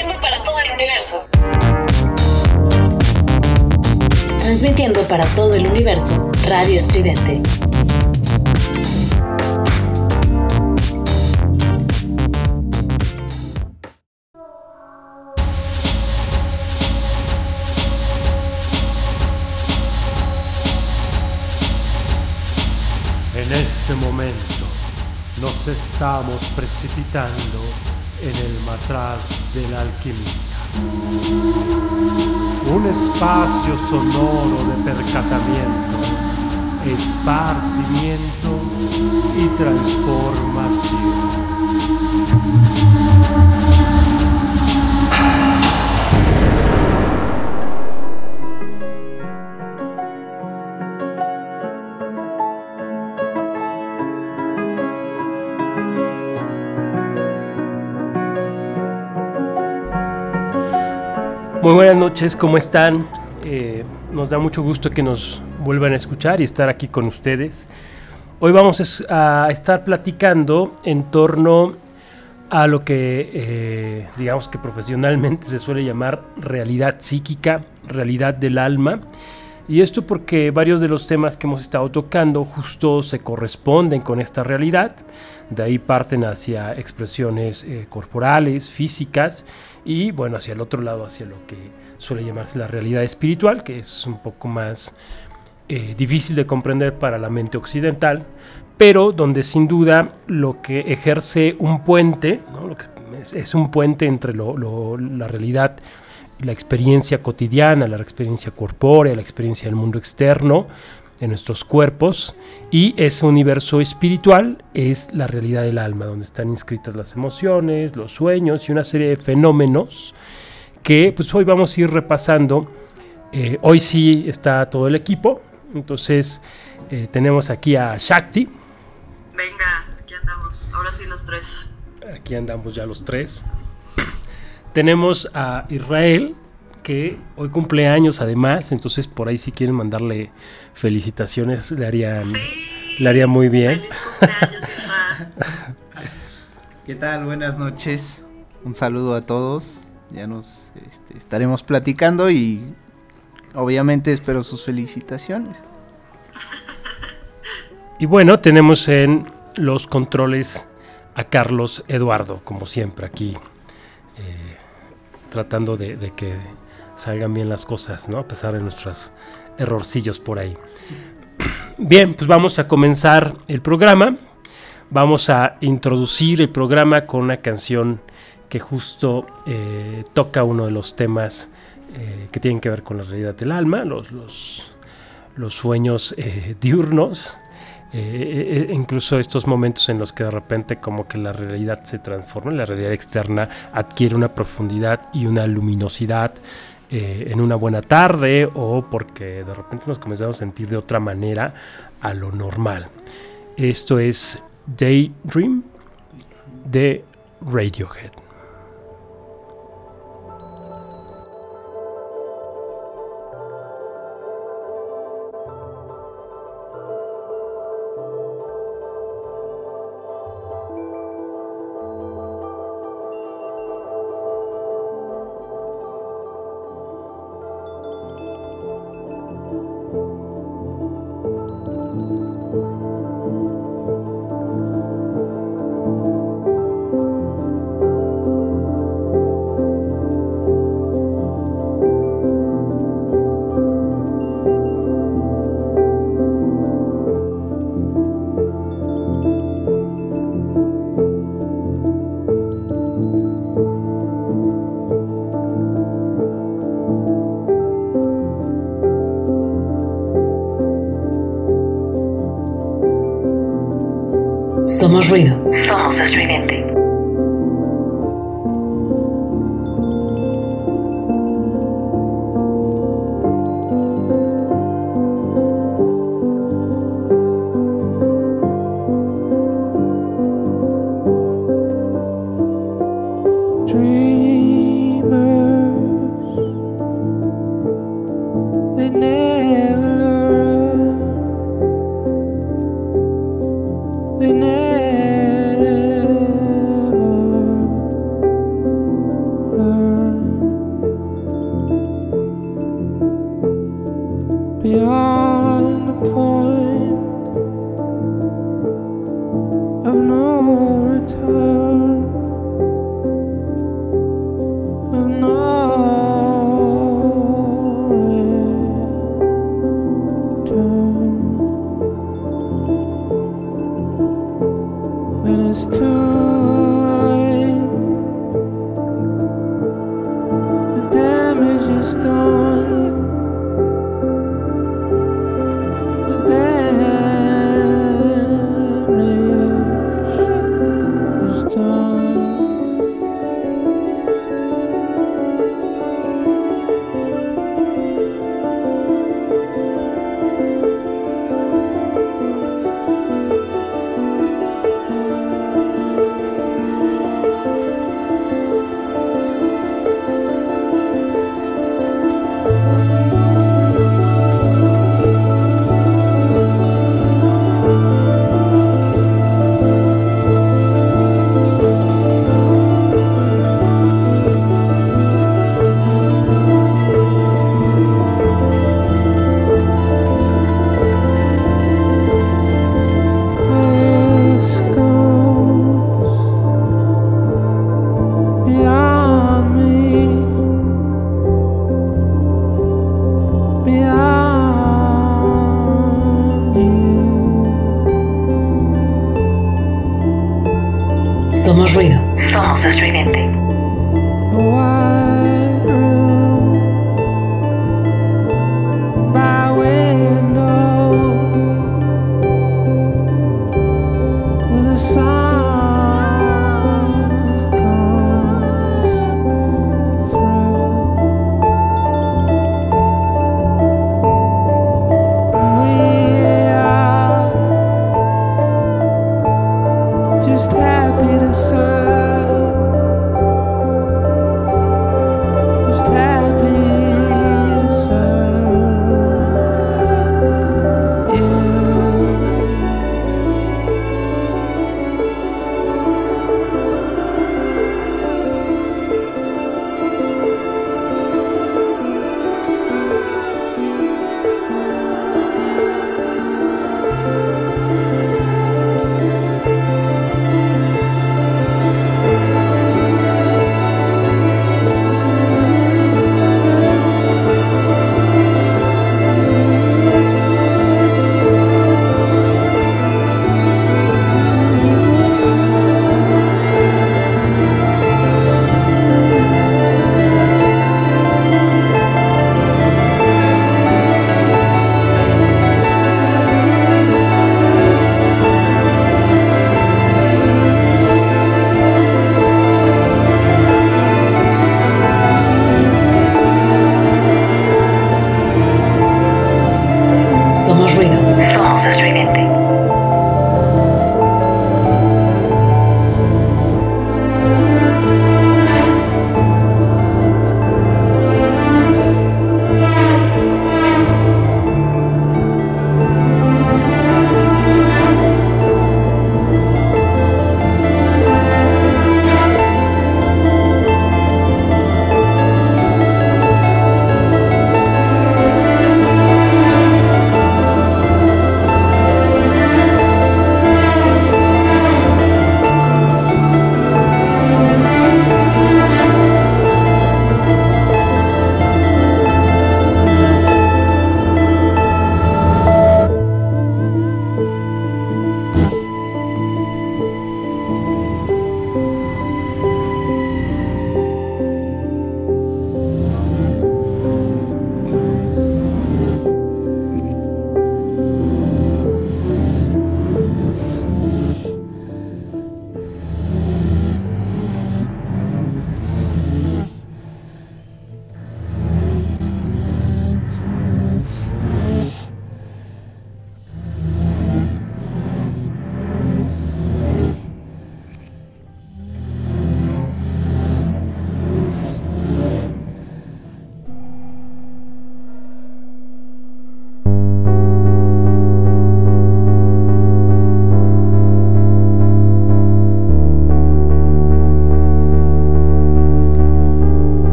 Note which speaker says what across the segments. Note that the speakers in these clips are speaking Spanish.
Speaker 1: Transmitiendo para todo el universo.
Speaker 2: Transmitiendo para todo el universo, Radio Estridente.
Speaker 3: En este momento nos estamos precipitando en el matraz del alquimista. Un espacio sonoro de percatamiento, esparcimiento y transformación. Muy buenas noches, ¿cómo están? Eh, nos da mucho gusto que nos vuelvan a escuchar y estar aquí con ustedes. Hoy vamos a estar platicando en torno a lo que eh, digamos que profesionalmente se suele llamar realidad psíquica, realidad del alma. Y esto porque varios de los temas que hemos estado tocando justo se corresponden con esta realidad. De ahí parten hacia expresiones eh, corporales, físicas y bueno, hacia el otro lado, hacia lo que suele llamarse la realidad espiritual, que es un poco más eh, difícil de comprender para la mente occidental, pero donde sin duda lo que ejerce un puente, es, un puente entre la realidad, la experiencia cotidiana, la experiencia corpórea, la experiencia del mundo externo, de nuestros cuerpos y ese universo espiritual es la realidad del alma, donde están inscritas las emociones, los sueños y una serie de fenómenos que pues hoy vamos a ir repasando. Eh, hoy sí está todo el equipo, entonces eh, tenemos aquí a Shakti.
Speaker 4: Venga, aquí andamos, ahora sí los tres.
Speaker 3: Aquí andamos ya los tres. tenemos a Israel, que hoy cumple años además, entonces por ahí si quieren mandarle felicitaciones le harían, le haría muy bien.
Speaker 5: ¿Qué tal? Buenas noches. Un saludo a todos. Ya nos este, estaremos platicando y obviamente espero sus felicitaciones.
Speaker 3: Y bueno, tenemos en los controles a Carlos Eduardo, como siempre aquí, eh, tratando de que salgan bien las cosas, ¿no? A pesar de nuestros errorcillos por ahí. Bien, pues vamos a comenzar el programa. Vamos a introducir el programa con una canción que justo eh, toca uno de los temas eh, que tienen que ver con la realidad del alma, los, los, sueños eh, diurnos. incluso estos momentos en los que de repente como que la realidad se transforma, la realidad externa adquiere una profundidad y una luminosidad eh, en una buena tarde o porque de repente nos comenzamos a sentir de otra manera a lo normal. Esto es Daydream de Radiohead.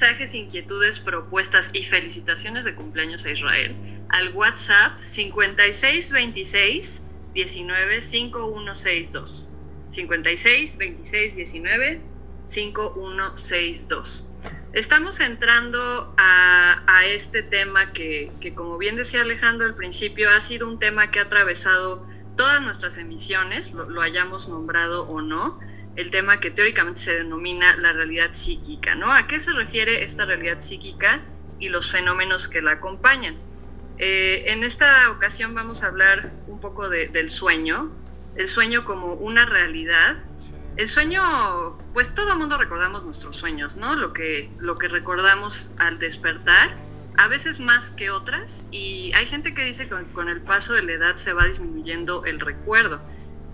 Speaker 4: Mensajes, inquietudes, propuestas y felicitaciones de cumpleaños a Israel al WhatsApp 5626 19 5162. 56 26 19 5162. Estamos entrando a, este tema que, que, como bien decía Alejandro al principio, ha sido un tema que ha atravesado todas nuestras emisiones, lo hayamos nombrado o no, el tema que teóricamente se denomina la realidad psíquica, ¿no? ¿A qué se refiere esta realidad psíquica y los fenómenos que la acompañan? Eh, en esta ocasión vamos a hablar un poco de, del sueño, el sueño como una realidad. El sueño, pues todo mundo recordamos nuestros sueños, ¿no? Lo que, lo que recordamos al despertar, a veces más que otras, y hay gente que dice que con, con el paso de la edad se va disminuyendo el recuerdo,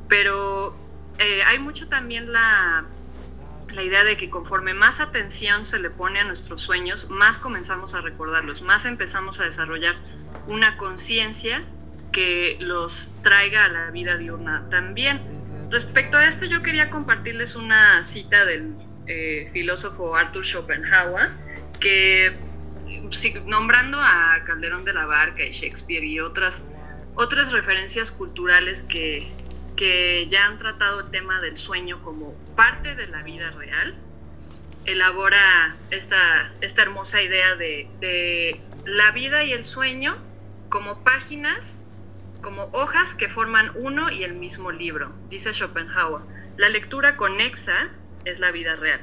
Speaker 4: pero eh, hay mucho también la, la idea de que conforme más atención se le pone a nuestros sueños, más comenzamos a recordarlos, más empezamos a desarrollar una conciencia que los traiga a la vida diurna también. Respecto a esto, yo quería compartirles una cita del eh, filósofo Arthur Schopenhauer, que nombrando a Calderón de la Barca y Shakespeare y otras, otras referencias culturales que, que ya han tratado el tema del sueño como parte de la vida real, elabora esta, esta hermosa idea de, de la vida y el sueño como páginas, como hojas que forman uno y el mismo libro, dice Schopenhauer. La lectura conexa es la vida real.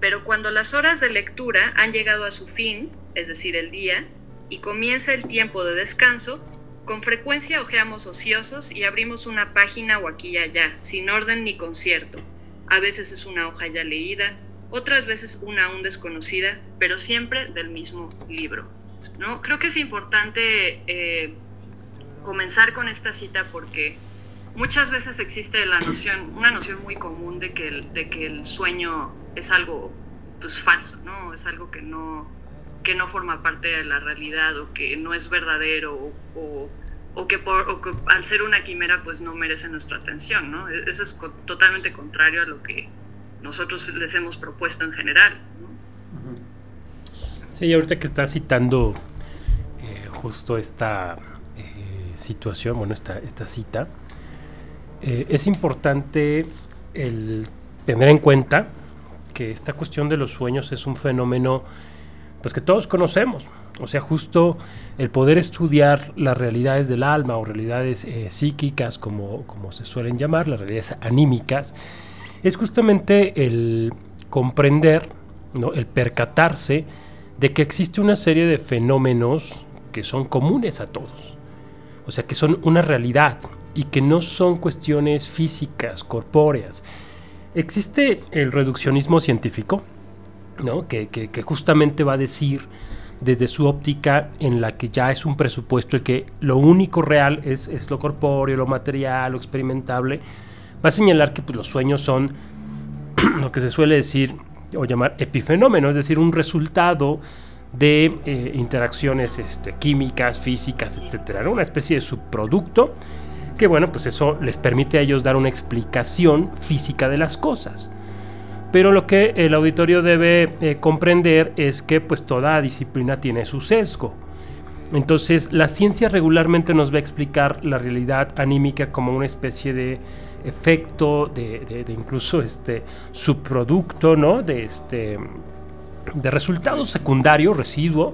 Speaker 4: Pero cuando las horas de lectura han llegado a su fin, es decir, el día, y comienza el tiempo de descanso, con frecuencia ojeamos ociosos y abrimos una página o aquí y allá, sin orden ni concierto. A veces es una hoja ya leída, otras veces una aún desconocida, pero siempre del mismo libro. ¿no? Creo que es importante eh, comenzar con esta cita porque muchas veces existe la noción, una noción muy común de que el, de que el sueño es algo pues, falso, ¿no? Es algo que no, que no forma parte de la realidad o que no es verdadero o, o, que, por, al ser una quimera pues no merece nuestra atención, ¿no? E-, Eso es totalmente contrario a lo que nosotros les hemos propuesto en general. ¿no?
Speaker 3: Sí, ahorita que está citando eh, justo esta eh, situación, bueno, esta, esta cita, eh, es importante el tener en cuenta que esta cuestión de los sueños es un fenómeno pues que todos conocemos. O sea, justo el poder estudiar las realidades del alma o realidades eh, psíquicas, como, como se suelen llamar, las realidades anímicas, es justamente el comprender, ¿no? el percatarse de que existe una serie de fenómenos que son comunes a todos. O sea, que son una realidad y que no son cuestiones físicas, corpóreas. Existe el reduccionismo científico, que justamente va a decir desde su óptica en la que ya es un presupuesto el que lo único real es, es lo corpóreo, lo material, lo experimentable, va a señalar que pues, los sueños son lo que se suele decir o llamar epifenómeno, es decir, un resultado de eh, interacciones este, químicas, físicas, etcétera, ¿no? una especie de subproducto que bueno, pues eso les permite a ellos dar una explicación física de las cosas. Pero lo que el auditorio debe eh, comprender es que pues toda disciplina tiene su sesgo. Entonces la ciencia regularmente nos va a explicar la realidad anímica como una especie de efecto, de, incluso este subproducto, ¿no? De este de resultado secundario, residuo.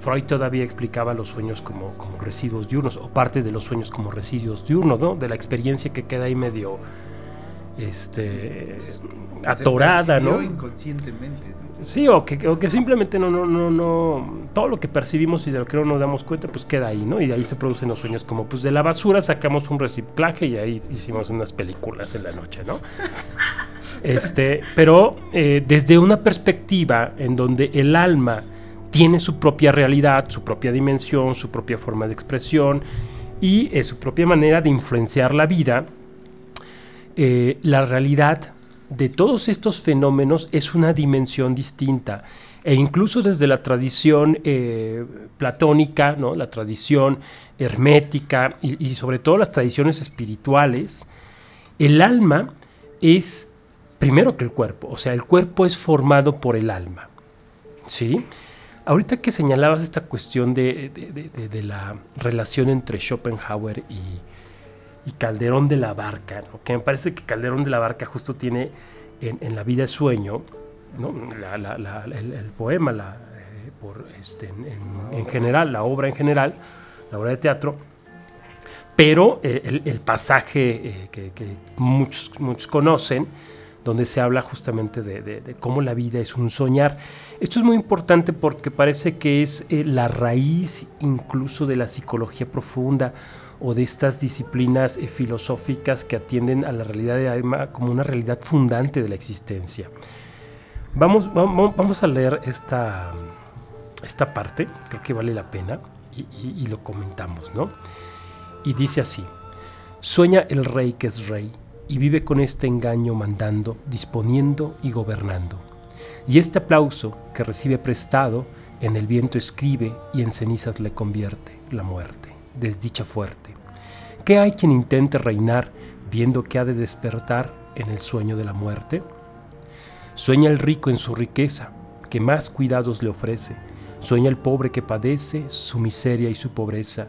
Speaker 3: Freud todavía explicaba los sueños como, como residuos diurnos, o partes de los sueños como residuos diurnos, ¿no? De la experiencia que queda ahí medio este atorada, ¿no?
Speaker 5: Inconscientemente. ¿no?
Speaker 3: Sí, o que, o que simplemente no, no, no, no, todo lo que percibimos y de lo que no nos damos cuenta, pues queda ahí, ¿no? Y de ahí se producen los sueños como, pues de la basura sacamos un reciclaje y ahí hicimos unas películas en la noche, ¿no? Este, pero eh, desde una perspectiva en donde el alma tiene su propia realidad, su propia dimensión, su propia forma de expresión y eh, su propia manera de influenciar la vida, eh, la realidad de todos estos fenómenos es una dimensión distinta. E incluso desde la tradición eh, platónica, ¿no? la tradición hermética y, sobre todo las tradiciones espirituales, el alma es primero que el cuerpo, o sea, el cuerpo es formado por el alma. ¿Sí? Ahorita que señalabas esta cuestión de- de- de la relación entre Schopenhauer y, Calderón de la Barca, que me parece que Calderón de la Barca justo tiene en, La vida de sueño, ¿no? El, poema, la, eh, este, en, en- en general, la obra en general, la obra de teatro, pero eh, el, pasaje eh, que, muchos, conocen, donde se habla justamente de, cómo la vida es un soñar. Esto es muy importante porque parece que es la raíz incluso de la psicología profunda o de estas disciplinas eh, filosóficas que atienden a la realidad de alma como una realidad fundante de la existencia. Vamos, vamos, vamos a leer esta, esta parte, creo que vale la pena, y, y- y lo comentamos, ¿no? Y dice así, sueña el rey que es rey, y vive con este engaño mandando, disponiendo y gobernando. Y este aplauso que recibe prestado, en el viento escribe y en cenizas le convierte la muerte, desdicha fuerte. ¿Qué hay quien intente reinar viendo que ha de despertar en el sueño de la muerte? Sueña el rico en su riqueza, que más cuidados le ofrece. Sueña el pobre que padece su miseria y su pobreza.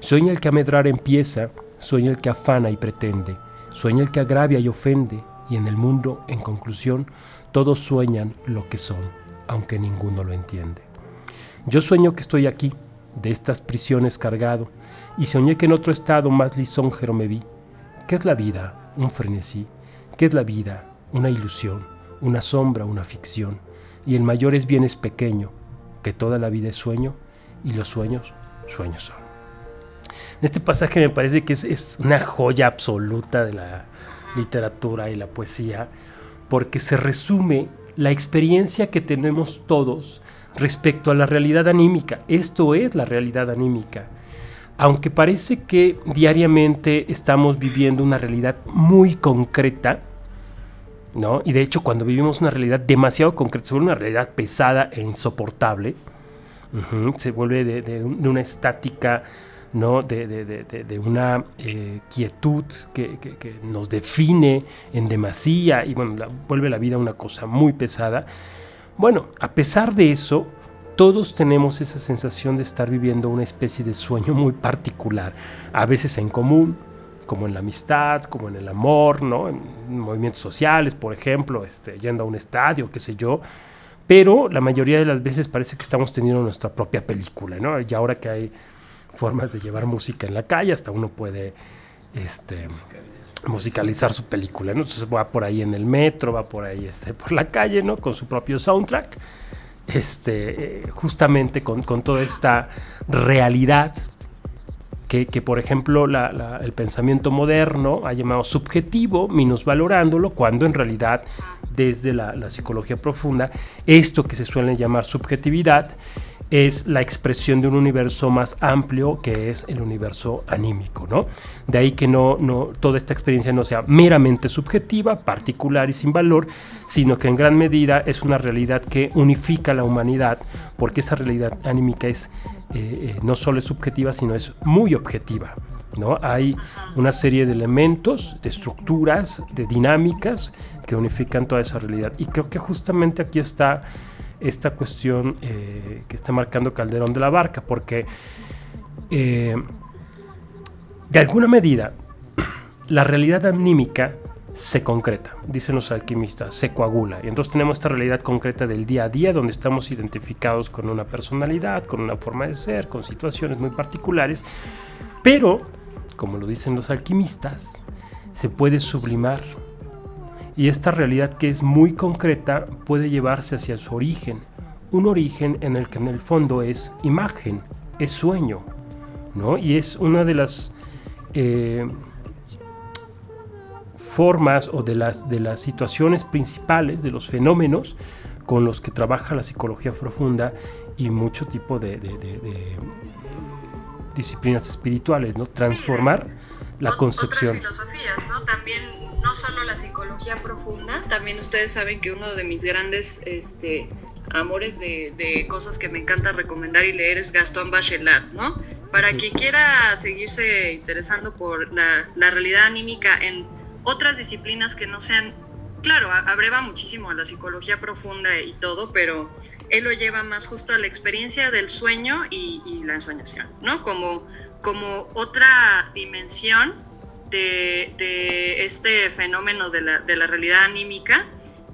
Speaker 3: Sueña el que a medrar empieza, sueña el que afana y pretende. Sueña el que agravia y ofende, Y en el mundo, en conclusión, todos sueñan lo que son, aunque ninguno lo entiende. Yo sueño que estoy aquí, de estas prisiones cargado, y soñé que en otro estado más lisonjero me vi. ¿Qué es la vida? Un frenesí. ¿Qué es la vida? Una ilusión, una sombra, una ficción. Y el mayor es bien es pequeño, que toda la vida es sueño, y los sueños, sueños son. Este pasaje me parece que es, es una joya absoluta de la literatura y la poesía, porque se resume la experiencia que tenemos todos respecto a la realidad anímica. Esto es la realidad anímica. Aunque parece que diariamente estamos viviendo una realidad muy concreta, ¿no? Y de hecho cuando vivimos una realidad demasiado concreta, se vuelve una realidad pesada e insoportable, se vuelve de, de un- de una estática, ¿no? de, una eh, quietud que, nos define en demasía y bueno, vuelve la vida una cosa muy pesada. Bueno, a pesar de eso, todos tenemos esa sensación de estar viviendo una especie de sueño muy particular, a veces en común, como en la amistad, como en el amor, ¿no? en movimientos sociales, por ejemplo, este, yendo a un estadio, qué sé yo. Pero la mayoría de las veces parece que estamos teniendo nuestra propia película, ¿no? Y ahora que hay formas de llevar música en la calle, hasta uno puede este, musicalizar su película, ¿no? Entonces va por ahí en el metro, va por ahí este, por la calle, ¿no? Con su propio soundtrack, este, justamente con, toda esta realidad que, por ejemplo el pensamiento moderno ha llamado subjetivo, minusvalorándolo, cuando en realidad desde la psicología profunda, esto que se suele llamar subjetividad es la expresión de un universo más amplio que es el universo anímico, ¿no? De ahí que no, no, toda esta experiencia no sea meramente subjetiva, particular y sin valor, sino que en gran medida es una realidad que unifica a la humanidad, porque esa realidad anímica es eh, eh, no solo es subjetiva, sino es muy objetiva. ¿no? Hay una serie de elementos, de estructuras, de dinámicas que unifican toda esa realidad. Y creo que justamente aquí está esta cuestión eh, que está marcando Calderón de la Barca, porque eh, de alguna medida la realidad anímica se concreta, dicen los alquimistas, se coagula. Y entonces tenemos esta realidad concreta del día a día, donde estamos identificados con una personalidad, con una forma de ser, con situaciones muy particulares, pero, como lo dicen los alquimistas, se puede sublimar. Y esta realidad que es muy concreta puede llevarse hacia su origen, un origen en el que en el fondo es imagen, es sueño, ¿no? Y es una de las eh, formas o de las, de las situaciones principales, de los fenómenos con los que trabaja la psicología profunda y mucho tipo de, de- disciplinas espirituales, ¿no? Transformar la concepción.
Speaker 4: Otras filosofías, ¿no? También, no solo la psicología profunda, también ustedes saben que uno de mis grandes este, amores de, de cosas que me encanta recomendar y leer es Gastón Bachelard, ¿no? Para quien quiera seguirse interesando por la, la realidad anímica en otras disciplinas que no sean, claro, abreva muchísimo a la psicología profunda y todo, pero él lo lleva más justo a la experiencia del sueño y, y la ensoñación, ¿no? Como, como otra dimensión de, de este fenómeno de la, de la realidad anímica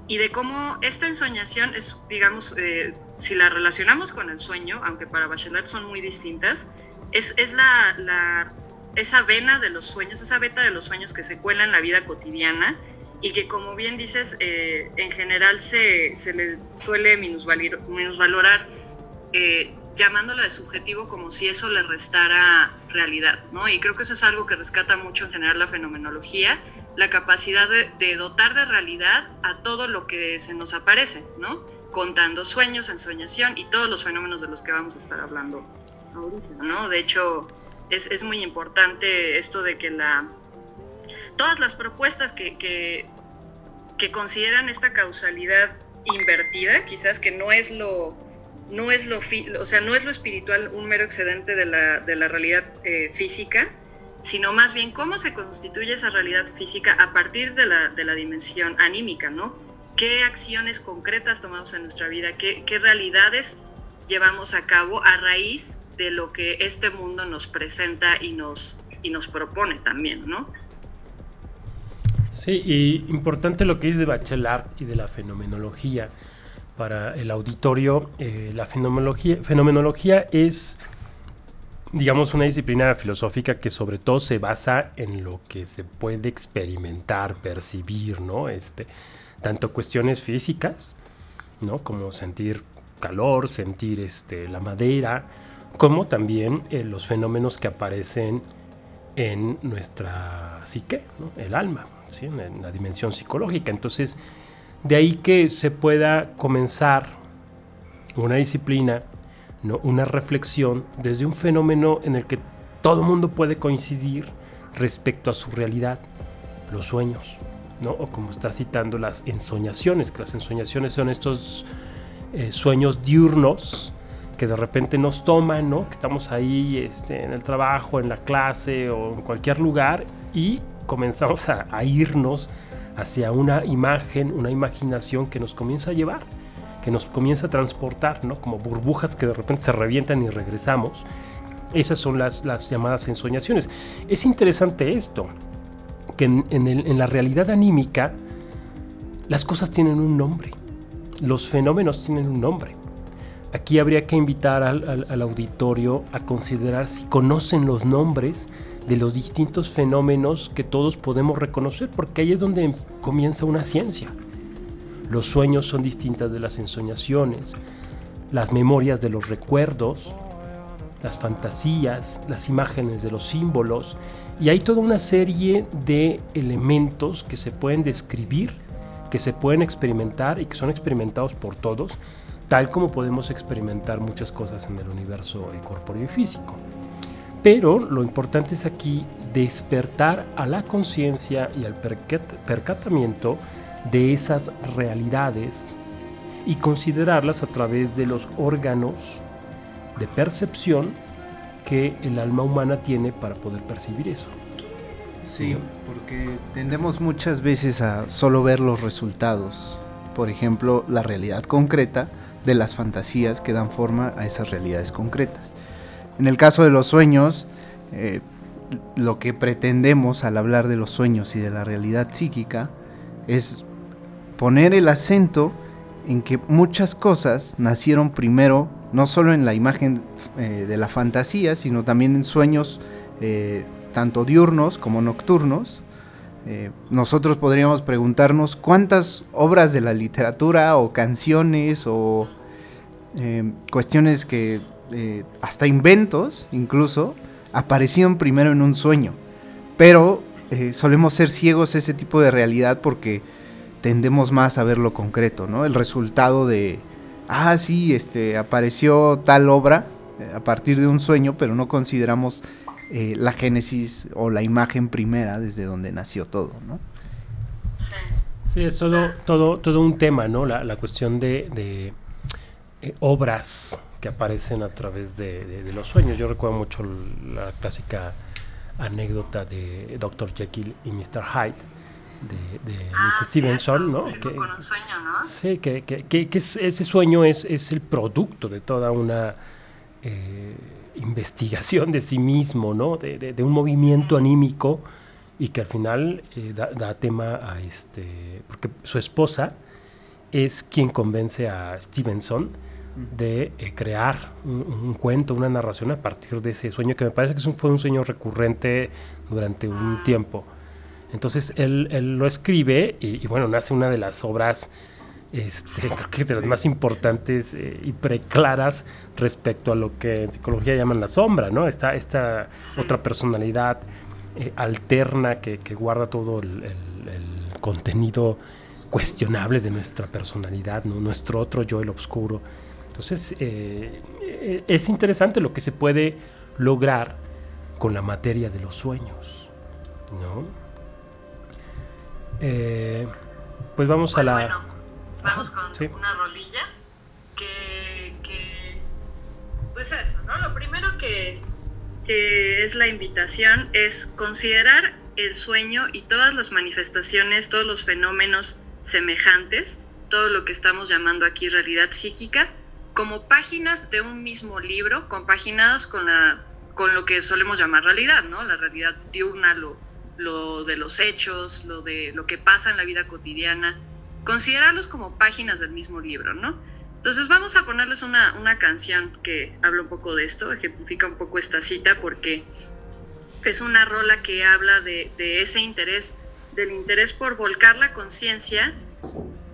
Speaker 4: y de cómo esta ensoñación es, digamos, eh, si la relacionamos con el sueño, aunque para Bachelard son muy distintas, es, es la, la- esa vena de los sueños, esa beta de los sueños que se cuela en la vida cotidiana y que como bien dices, eh, en general se, se le suele minusvalir- minusvalorar eh, llamándola de subjetivo como si eso le restara realidad, ¿no? Y creo que eso es algo que rescata mucho en general la fenomenología, la capacidad de, dotar de realidad a todo lo que se nos aparece, ¿no? Contando sueños, ensoñación y todos los fenómenos de los que vamos a estar hablando ahorita, ¿no? De hecho, es, es muy importante esto de que la... Todas las propuestas que, que, que consideran esta causalidad invertida, quizás que no es lo no es lo, o sea, no es lo espiritual un mero excedente de la, de la realidad eh, física, sino más bien cómo se constituye esa realidad física a partir de la, de la dimensión anímica, ¿no? ¿Qué acciones concretas tomamos en nuestra vida? ¿Qué, qué realidades llevamos a cabo a raíz de lo que este mundo nos presenta y nos, y nos propone también, ¿no?
Speaker 3: Sí, y importante lo que dice de Bachelard y de la fenomenología. Para el auditorio, eh, la fenomenología, fenomenología es, digamos, una disciplina filosófica que sobre todo se basa en lo que se puede experimentar, percibir, ¿no? Este, tanto cuestiones físicas, ¿no? Como sentir calor, sentir este, la madera, como también eh, los fenómenos que aparecen en nuestra psique, ¿no? el alma, ¿sí? en, la dimensión psicológica. Entonces, de ahí que se pueda comenzar una disciplina, ¿no? una reflexión desde un fenómeno en el que todo el mundo puede coincidir respecto a su realidad, los sueños, ¿no? o como está citando las ensoñaciones, que las ensoñaciones son estos eh, sueños diurnos que de repente nos toman, ¿no? que estamos ahí este, en el trabajo, en la clase o en cualquier lugar y comenzamos a, a irnos hacia una imagen, una imaginación que nos comienza a llevar, que nos comienza a transportar, ¿no? Como burbujas que de repente se revientan y regresamos. Esas son las, las llamadas ensoñaciones. Es interesante esto, que en, la realidad anímica las cosas tienen un nombre, los fenómenos tienen un nombre. Aquí habría que invitar al- al auditorio a considerar si conocen los nombres de los distintos fenómenos que todos podemos reconocer, porque ahí es donde comienza una ciencia. Los sueños son distintas de las ensoñaciones, las memorias de los recuerdos, las fantasías, las imágenes de los símbolos, y hay toda una serie de elementos que se pueden describir, que se pueden experimentar y que son experimentados por todos, tal como podemos experimentar muchas cosas en el universo eh, corpóreo y físico. Pero lo importante es aquí despertar a la conciencia y al percat- percatamiento de esas realidades y considerarlas a través de los órganos de percepción que el alma humana tiene para poder percibir eso.
Speaker 5: Sí, porque tendemos muchas veces a solo ver los resultados. Por ejemplo, la realidad concreta de las fantasías que dan forma a esas realidades concretas. En el caso de los sueños, eh, lo que pretendemos al hablar de los sueños y de la realidad psíquica es poner el acento en que muchas cosas nacieron primero, no solo en la imagen eh, de la fantasía, sino también en sueños eh, tanto diurnos como nocturnos. Nosotros podríamos preguntarnos cuántas obras de la literatura o canciones o cuestiones que eh, hasta inventos incluso aparecieron primero en un sueño. Pero eh, solemos ser ciegos a ese tipo de realidad porque tendemos más a ver lo concreto, ¿no? El resultado de, ah, sí, este, apareció tal obra eh, a partir de un sueño, pero no consideramos la génesis o la imagen primera desde donde nació todo, ¿no?
Speaker 4: Sí.
Speaker 3: Es todo, todo, todo un tema, ¿no? La, la cuestión de, obras que aparecen a través de, de- de los sueños. Yo recuerdo mucho la clásica anécdota de Dr. Jekyll y Mr. Hyde de, de
Speaker 4: Ah,
Speaker 3: Miss Stevenson, ¿no? Que-
Speaker 4: con un sueño, ¿no?
Speaker 3: Sí, que, que- que- que es- ese sueño es, es el producto de toda una eh, investigación de sí mismo, ¿no? De, de- de un movimiento
Speaker 4: Sí.
Speaker 3: anímico y que al final eh, da, da tema a este... Porque su esposa es quien convence a Stevenson de eh, crear un, un cuento, una narración a partir de ese sueño, que me parece que un- fue un sueño recurrente durante un tiempo. Entonces él, él lo escribe y, y bueno, nace una de las obras, este, creo que de las más importantes eh, y preclaras respecto a lo que en psicología llaman la sombra, ¿no? Esta, esta
Speaker 4: Sí.
Speaker 3: otra personalidad eh, alterna que, que guarda todo el, el- el contenido cuestionable de nuestra personalidad, ¿no? Nuestro otro yo, el oscuro. Entonces, eh, eh, es interesante lo que se puede lograr con la materia de los sueños, ¿no? Eh, pues vamos
Speaker 4: Pues
Speaker 3: a la...
Speaker 4: bueno, vamos con
Speaker 3: sí.
Speaker 4: una rolilla que, que, pues eso, ¿no? Lo primero que, que es la invitación es considerar el sueño y todas las manifestaciones, todos los fenómenos semejantes, todo lo que estamos llamando aquí realidad psíquica, como páginas de un mismo libro, compaginadas con, la, con lo que solemos llamar realidad, ¿no? La realidad diurna, lo, lo de los hechos, lo de lo que pasa en la vida cotidiana, considerarlos como páginas del mismo libro, ¿no? Entonces vamos a ponerles una, una canción que habla un poco de esto, ejemplifica un poco esta cita, porque es una rola que habla de, de ese interés, del interés por volcar la conciencia,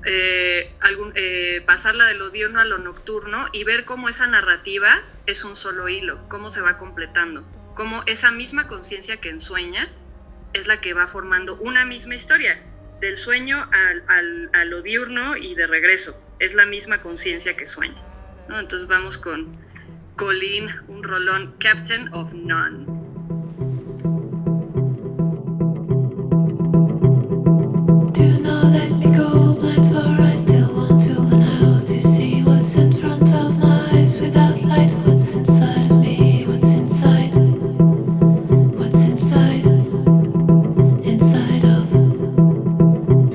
Speaker 4: eh, eh, pasarla de lo diurno a lo nocturno y ver cómo esa narrativa es un solo hilo, cómo se va completando, cómo esa misma conciencia que ensueña es la que va formando una misma historia, del sueño al, al- a lo diurno y de regreso, es la misma conciencia que sueña. ¿no? Entonces vamos con Colleen, un rolón Captain of None.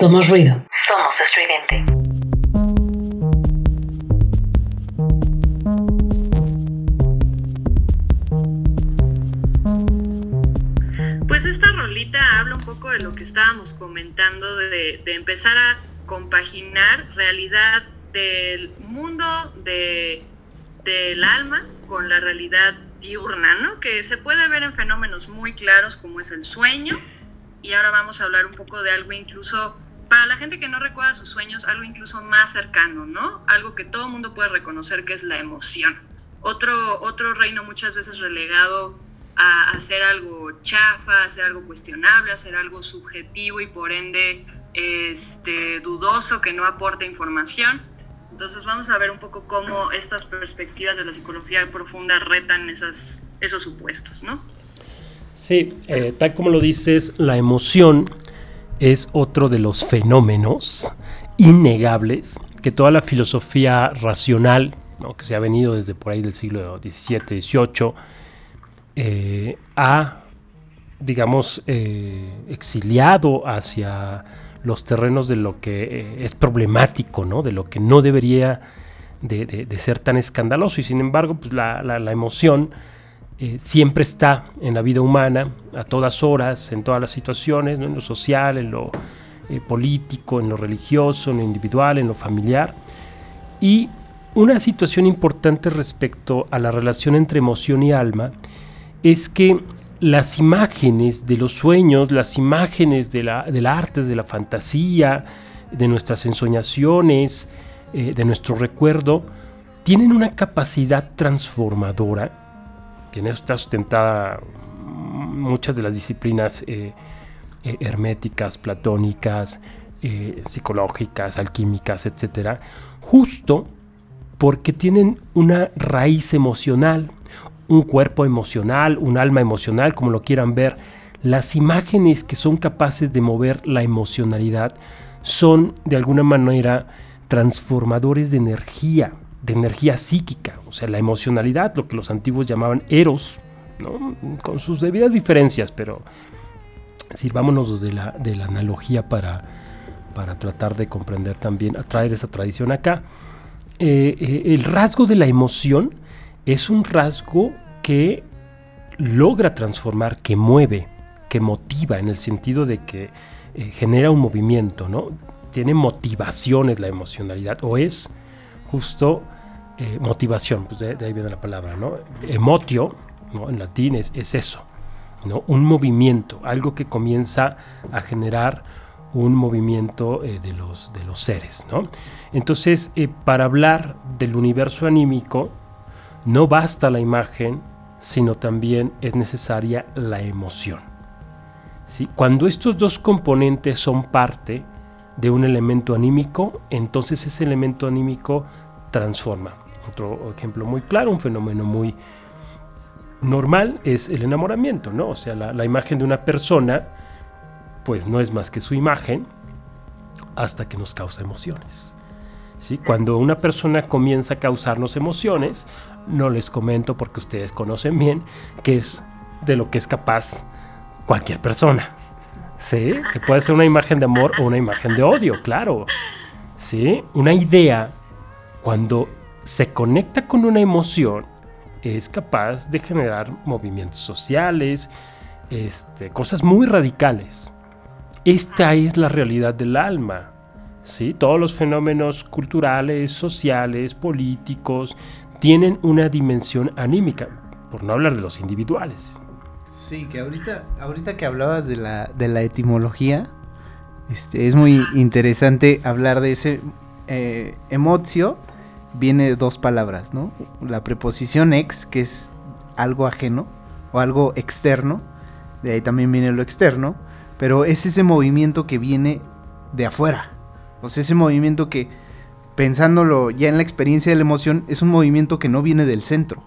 Speaker 2: Somos ruido. Somos estridente.
Speaker 4: Pues esta rolita habla un poco de lo que estábamos comentando, de, de empezar a compaginar realidad del mundo de, del alma con la realidad diurna, ¿no? Que se puede ver en fenómenos muy claros como es el sueño. Y ahora vamos a hablar un poco de algo incluso, que no recuerda sus sueños, algo incluso más cercano, ¿no? Algo que todo el mundo puede reconocer que es la emoción. Otro, otro reino muchas veces relegado a hacer algo chafa, hacer algo cuestionable, hacer algo subjetivo y por ende este, dudoso que no aporte información. Entonces vamos a ver un poco cómo estas perspectivas de la psicología profunda retan esas, esos supuestos, ¿no?
Speaker 3: Sí, eh, tal como lo dices, la emoción es otro de los fenómenos innegables que toda la filosofía racional, que se ha venido desde por ahí del siglo XVII, XVIII, eh, ha, digamos, eh, exiliado hacia los terrenos de lo que eh, es problemático, ¿no? de lo que no debería de, ser tan escandaloso. Y sin embargo, pues, la- la emoción eh, siempre está en la vida humana, a todas horas, en todas las situaciones, en lo social, en lo eh, político, en lo religioso, en lo individual, en lo familiar. Y una situación importante respecto a la relación entre emoción y alma es que las imágenes de los sueños, las imágenes de la- del arte, de la fantasía, de nuestras ensoñaciones, eh, de nuestro recuerdo, tienen una capacidad transformadora, que en eso está sustentada muchas de las disciplinas eh, eh, herméticas, platónicas, eh, psicológicas, alquímicas, etcétera, justo porque tienen una raíz emocional, un cuerpo emocional, un alma emocional, como lo quieran ver. Las imágenes que son capaces de mover la emocionalidad son de alguna manera transformadores de energía, de energía psíquica, o sea, la emocionalidad, lo que los antiguos llamaban eros, ¿no? con sus debidas diferencias, pero sirvámonos de la, de la analogía para, para tratar de comprender también, atraer esa tradición acá. Eh, eh, el rasgo de la emoción es un rasgo que logra transformar, que mueve, que motiva, en el sentido de que eh, genera un movimiento, ¿no? Tiene motivaciones la emocionalidad, o es justo eh, motivación, pues de, ahí viene la palabra, ¿no? Emotio, ¿no? En latín es, es eso, ¿no? Un movimiento, algo que comienza a generar un movimiento eh, de, los, de los seres, ¿no? Entonces, eh, para hablar del universo anímico, no basta la imagen, sino también es necesaria la emoción. ¿sí? Cuando estos dos componentes son parte de un elemento anímico, entonces ese elemento anímico transforma. Otro ejemplo muy claro, un fenómeno muy normal es el enamoramiento, ¿no? O sea, la, la imagen de una persona, pues no es más que su imagen hasta que nos causa emociones. ¿sí? Cuando una persona comienza a causarnos emociones, no les comento porque ustedes conocen bien que es de lo que es capaz cualquier persona. ¿Sí? Que puede ser una imagen de amor o una imagen de odio, claro. ¿sí? Una idea, cuando se conecta con una emoción, es capaz de generar movimientos sociales, este, cosas muy radicales. Esta es la realidad del alma. ¿sí? Todos los fenómenos culturales, sociales, políticos, tienen una dimensión anímica, por no hablar de los individuales.
Speaker 5: Sí, que ahorita, ahorita que hablabas de la, de la etimología, este, es muy interesante hablar de ese eh, viene de dos palabras, ¿no? La preposición ex, que es algo ajeno o algo externo, de ahí también viene lo externo, pero es ese movimiento que viene de afuera, o sea, ese movimiento que, pensándolo ya en la experiencia de la emoción, es un movimiento que no viene del centro,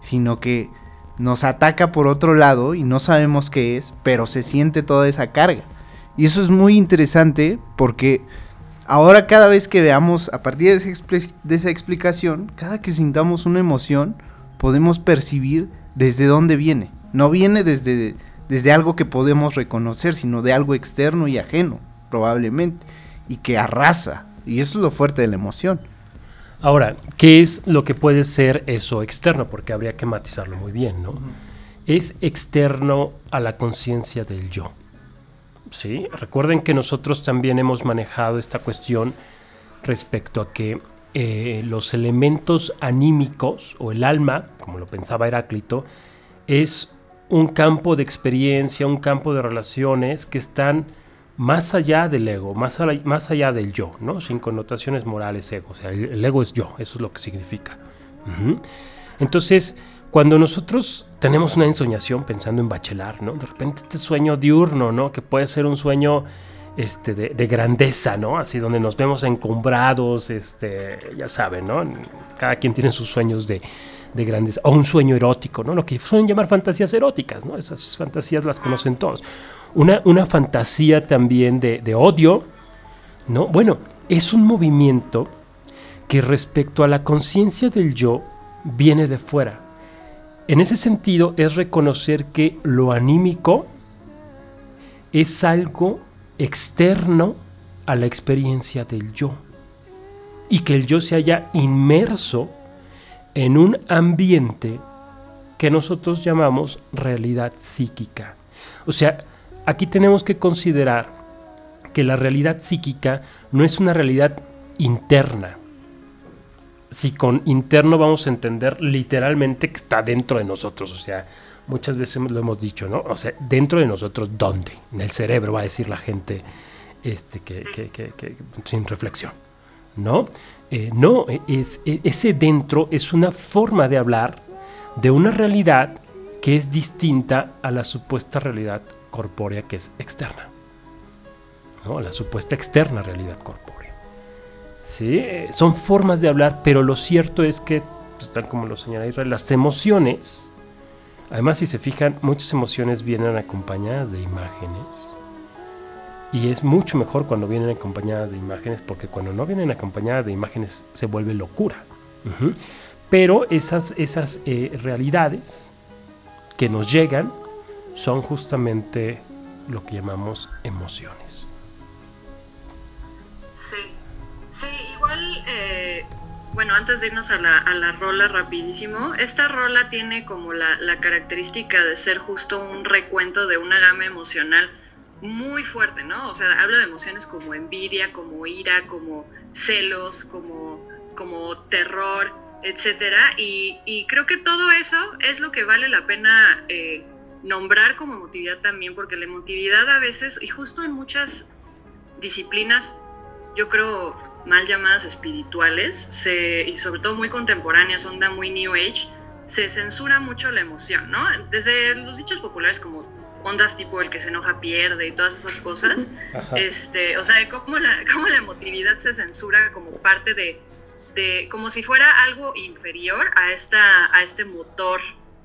Speaker 5: sino que nos ataca por otro lado y no sabemos qué es, pero se siente toda esa carga. Y eso es muy interesante porque ahora cada vez que veamos, a partir de esa, explicación, cada que sintamos una emoción, podemos percibir desde dónde viene. No viene desde, desde algo que podemos reconocer, sino de algo externo y ajeno, probablemente, y que arrasa. Y eso es lo fuerte de la emoción.
Speaker 3: Ahora, ¿qué es lo que puede ser eso externo? Porque habría que matizarlo muy bien, ¿no? Es externo a la conciencia del yo. ¿Sí? Recuerden que nosotros también hemos manejado esta cuestión respecto a que eh, los elementos anímicos o el alma, como lo pensaba Heráclito, es un campo de experiencia, un campo de relaciones que están más allá del ego, más, ala- más allá del yo, ¿no? Sin connotaciones morales ego. O sea, el, ego es yo, eso es lo que significa. Entonces, cuando nosotros tenemos una ensoñación pensando en bachelar, ¿no? De repente este sueño diurno, ¿no? Que puede ser un sueño este, de, de grandeza, ¿no? Así donde nos vemos encumbrados, este, ya saben, ¿no? Cada quien tiene sus sueños de, de grandeza. O un sueño erótico, ¿no? Lo que suelen llamar fantasías eróticas, ¿no? Esas fantasías las conocen todos. Una, una fantasía también de, de odio, ¿no? Bueno, es un movimiento que respecto a la conciencia del yo viene de fuera. En ese sentido es reconocer que lo anímico es algo externo a la experiencia del yo y que el yo se haya inmerso en un ambiente que nosotros llamamos realidad psíquica. O sea, aquí tenemos que considerar que la realidad psíquica no es una realidad interna. Si con interno vamos a entender literalmente que está dentro de nosotros, o sea, muchas veces lo hemos dicho, ¿no? O sea, dentro de nosotros, ¿dónde? En el cerebro, va a decir la gente este, que, que- que- que- sin reflexión, ¿no? Eh, no, es, e- ese dentro es una forma de hablar de una realidad que es distinta a la supuesta realidad corpórea que es externa. ¿no? La supuesta externa realidad corpórea. ¿Sí? Son formas de hablar, pero lo cierto es que, pues, tal como lo señala Israel, las emociones, además si se fijan, muchas emociones vienen acompañadas de imágenes. Y es mucho mejor cuando vienen acompañadas de imágenes, porque cuando no vienen acompañadas de imágenes se vuelve locura. Pero esas, esas eh, realidades que nos llegan son justamente lo que llamamos emociones.
Speaker 4: Sí, sí, igual, eh, bueno, antes de irnos a la, a la rola rapidísimo, esta rola tiene como la, la característica de ser justo un recuento de una gama emocional muy fuerte, ¿no? O sea, habla de emociones como envidia, como ira, como celos, como, como terror, etcétera. Y, y creo que todo eso es lo que vale la pena eh, nombrar como emotividad también, porque la emotividad a veces, y justo en muchas disciplinas, yo creo mal llamadas espirituales, se, y sobre todo muy contemporáneas, onda muy New Age, se censura mucho la emoción, ¿no? Desde los dichos populares como ondas tipo el que se enoja pierde y todas esas cosas, este, o sea, cómo la, cómo la emotividad se censura como parte de, de, como si fuera algo inferior a, esta, a este motor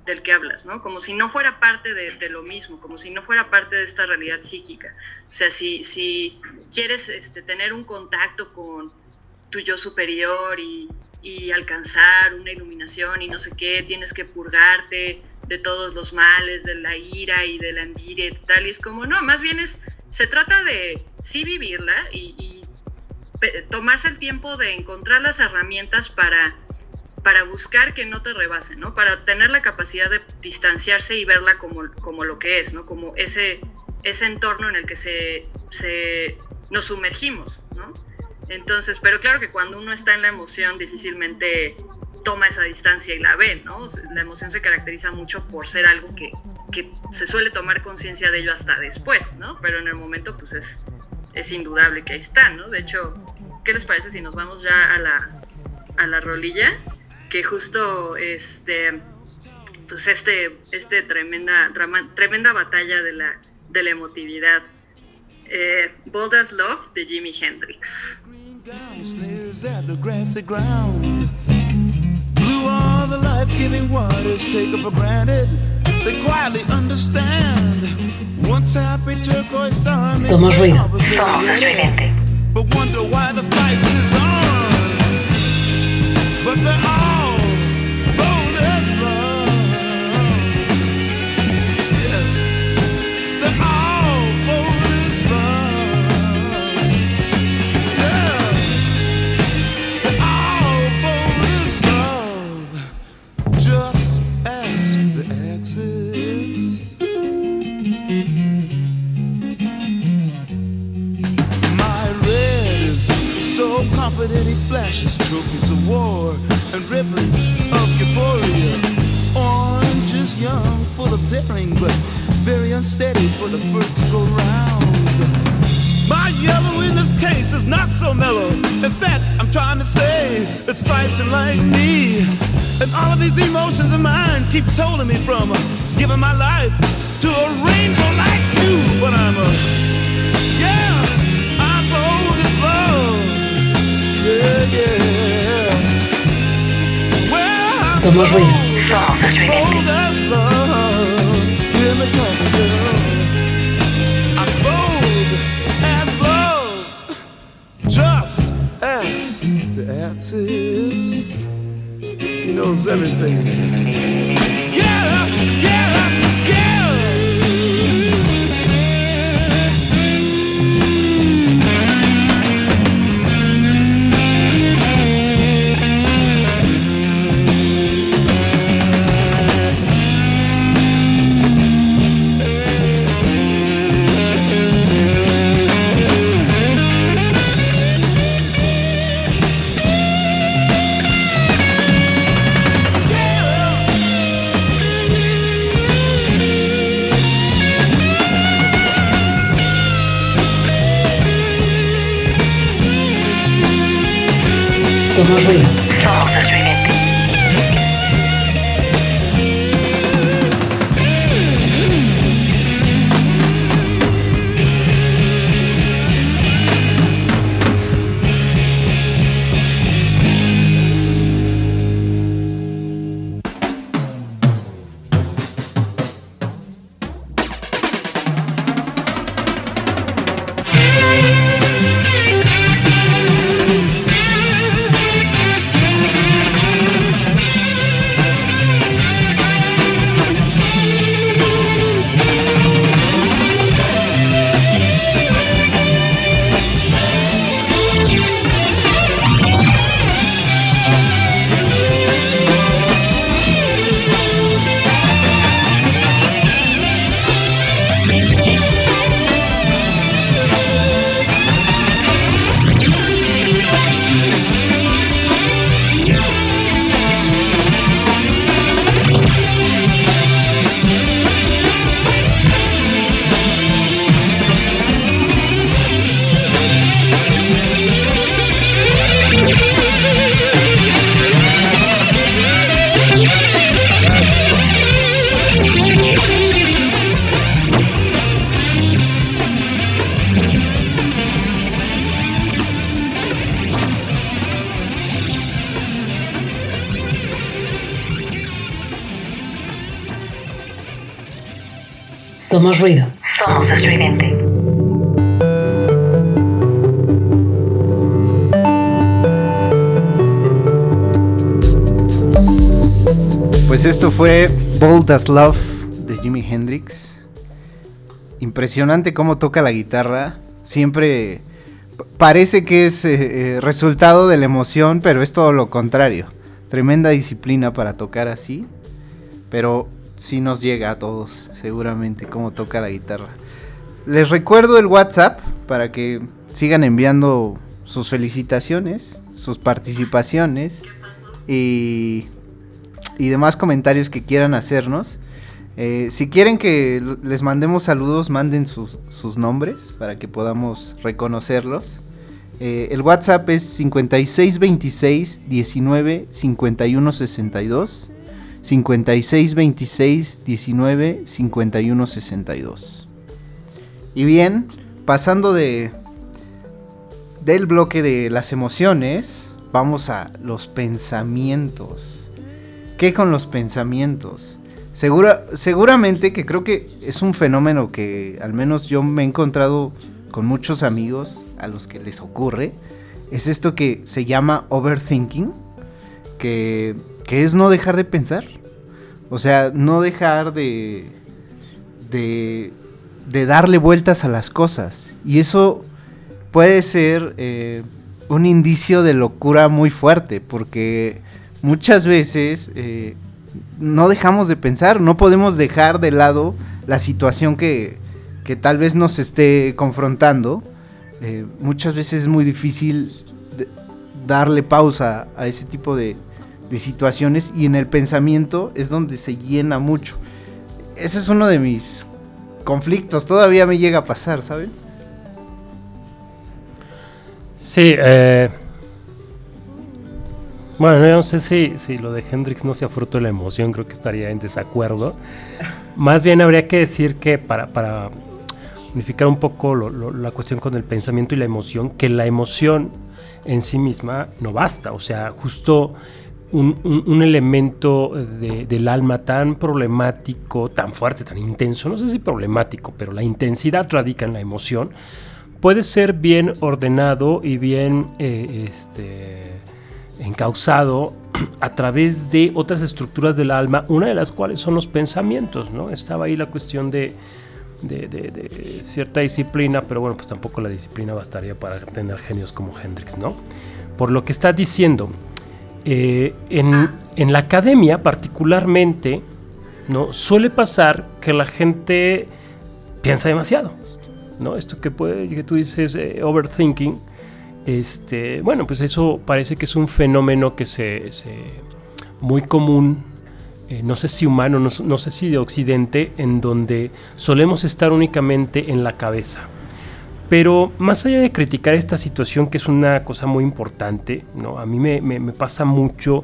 Speaker 4: del que hablas, ¿no? Como si no fuera parte de, lo mismo, como si no fuera parte de esta realidad psíquica. O sea, si, si quieres este, tener un contacto con tu yo superior y, y alcanzar una iluminación y no sé qué, tienes que purgarte de todos los males, de la ira y de la envidia y tal. Y es como, no, más bien es, se trata de sí vivirla y, tomarse el tiempo de encontrar las herramientas para, para buscar que no te rebasen, ¿no? Para tener la capacidad de distanciarse y verla como, como lo que es, ¿no? Como ese, ese entorno en el que se, se, nos sumergimos, ¿no? Entonces, pero claro que cuando uno está en la emoción difícilmente toma esa distancia y la ve, ¿no? La emoción se caracteriza mucho por ser algo que, que se suele tomar conciencia de ello hasta después, ¿no? Pero en el momento, pues es, es indudable que ahí está, ¿no? De hecho, ¿qué les parece si nos vamos ya a la, a la rolilla? Que justo este, pues este, este tremenda, trama- tremenda batalla de la, de la emotividad. Eh, Bold as Love de Jimi Hendrix.
Speaker 6: Sniffs at the grassy flashes trophies of war and ribbons of euphoria. Orange is young, full of daring, but very unsteady for the first go round. My yellow in this case is not so mellow. In fact, I'm trying to say it's fighting like me. And all of these emotions of mine keep holding me from giving my life to a rainbow like you. But I'm a, yeah,
Speaker 2: Somos ruido.
Speaker 6: bold as love. Hear me talking, girl. I'm bold as love. Just ask the axis. He knows everything. Yeah, yeah, yeah.
Speaker 2: Somos ruido. Somos ruido.
Speaker 7: Somos estridente.
Speaker 5: Pues esto fue Bold as Love de Jimi Hendrix. Impresionante cómo toca la guitarra. Siempre parece que es eh, eh, resultado de la emoción, pero es todo lo contrario. Tremenda disciplina para tocar así. Pero sí nos llega a todos, seguramente, cómo toca la guitarra. Les recuerdo el WhatsApp para que sigan enviando sus felicitaciones, sus participaciones y, demás comentarios que quieran hacernos. Eh, si quieren que les mandemos saludos, manden sus, sus nombres para que podamos reconocerlos. Eh, el WhatsApp es 5626 19 51 62. 5626 19 51 62. Y bien, pasando de del bloque de las emociones, vamos a los pensamientos. ¿Qué con los pensamientos? Segura, seguramente que creo que es un fenómeno que al menos yo me he encontrado con muchos amigos a los que les ocurre. Es esto que se llama overthinking, que, que es no dejar de pensar. O sea, no dejar de, de, darle vueltas a las cosas. Y eso puede ser eh, un indicio de locura muy fuerte, porque muchas veces eh, no dejamos de pensar, no podemos dejar de lado la situación que, que tal vez nos esté confrontando. Eh, muchas veces es muy difícil darle pausa a ese tipo de, de situaciones y en el pensamiento es donde se llena mucho. Ese es uno de mis conflictos, todavía me llega a pasar, ¿saben?
Speaker 3: Sí, eh, bueno, yo no sé si, si lo de Hendrix no sea fruto de la emoción, creo que estaría en desacuerdo. Más bien habría que decir que para, para unificar un poco la cuestión con el pensamiento y la emoción, que la emoción en sí misma no basta, o sea, justo un, elemento de- del alma tan problemático, tan fuerte, tan intenso, no sé si problemático, pero la intensidad radica en la emoción, puede ser bien ordenado y bien eh, este, encauzado a través de otras estructuras del alma, una de las cuales son los pensamientos, ¿no? Estaba ahí la cuestión de cierta disciplina, pero bueno, pues tampoco la disciplina bastaría para tener genios como Hendrix, ¿no? Por lo que estás diciendo, eh, en, en la academia particularmente, ¿no? Suele pasar que la gente piensa demasiado, ¿no? Esto que, puede, que tú dices eh, overthinking, este, bueno, pues eso parece que es un fenómeno que se, muy común, eh, no sé si humano, no, no sé si de Occidente, en donde solemos estar únicamente en la cabeza. Pero más allá de criticar esta situación, que es una cosa muy importante, ¿no? a mí me, pasa mucho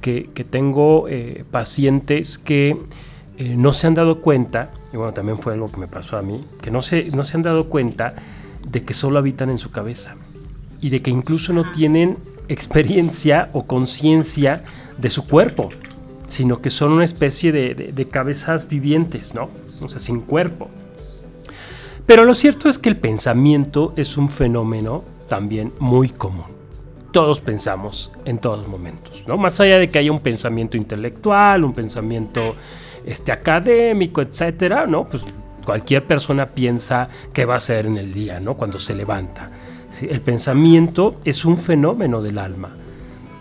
Speaker 3: que, tengo eh, pacientes que eh, no se han dado cuenta, y bueno, también fue algo que me pasó a mí, que no se, no se han dado cuenta de que solo habitan en su cabeza y de que incluso no tienen experiencia o conciencia de su cuerpo, sino que son una especie de- de cabezas vivientes, ¿no? O sea, sin cuerpo. Pero lo cierto es que el pensamiento es un fenómeno también muy común. Todos pensamos en todos momentos, ¿no? Más allá de que haya un pensamiento intelectual, un pensamiento este, académico, etcétera, ¿no? Pues cualquier persona piensa qué va a hacer en el día, ¿no? Cuando se levanta. El pensamiento es un fenómeno del alma.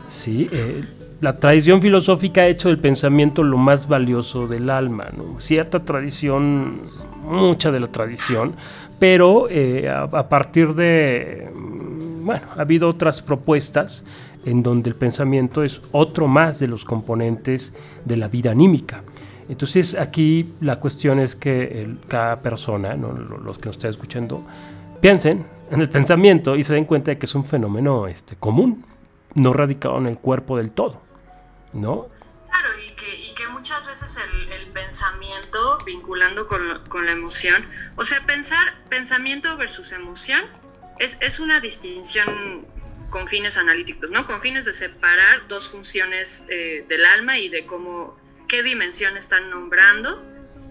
Speaker 3: ¿sí? Eh, la tradición filosófica ha hecho del pensamiento lo más valioso del alma. Cierta tradición, mucha de la tradición, pero eh, a, a partir de, mm, bueno, ha habido otras propuestas en donde el pensamiento es otro más de los componentes de la vida anímica. Entonces aquí la cuestión es que el- cada persona, ¿no? Lo- los que nos estén escuchando, piensen en el pensamiento y se den cuenta de que es un fenómeno este, común, no radicado en el cuerpo del todo, ¿no?
Speaker 4: Claro, y que, y que muchas veces el, el pensamiento, vinculando con, con la emoción, o sea, pensar pensamiento versus emoción es, es una distinción con fines analíticos, ¿no? Con fines de separar dos funciones eh, del alma y de cómo, qué dimensión están nombrando,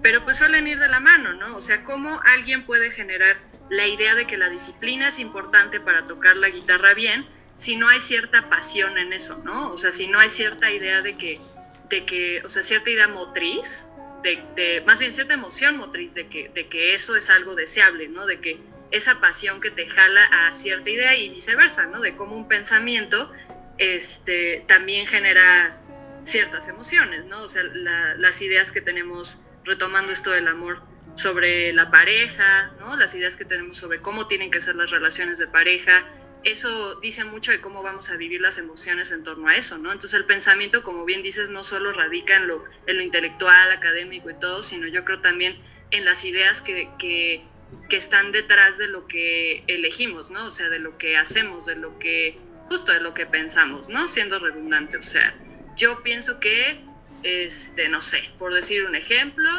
Speaker 4: pero pues suelen ir de la mano, ¿no? O sea, cómo alguien puede generar la idea de que la disciplina es importante para tocar la guitarra bien si no hay cierta pasión en eso, ¿no? O sea, si no hay cierta idea de que, de que o sea, cierta idea motriz, de, más bien cierta emoción motriz de que, de que eso es algo deseable, ¿no? De que esa pasión que te jala a cierta idea y viceversa, ¿no? De cómo un pensamiento este, también genera ciertas emociones, ¿no? O sea, la- las ideas que tenemos, retomando esto del amor, sobre la pareja, ¿no? Las ideas que tenemos sobre cómo tienen que ser las relaciones de pareja, eso dice mucho de cómo vamos a vivir las emociones en torno a eso, ¿no? Entonces el pensamiento, como bien dices, no solo radica en lo, en lo intelectual, académico y todo, sino yo creo también en las ideas que, están detrás de lo que elegimos, ¿no? O sea, de lo que hacemos, de lo que, justo de lo que pensamos, ¿no? Siendo redundante, o sea, yo pienso que, este, no sé, por decir un ejemplo,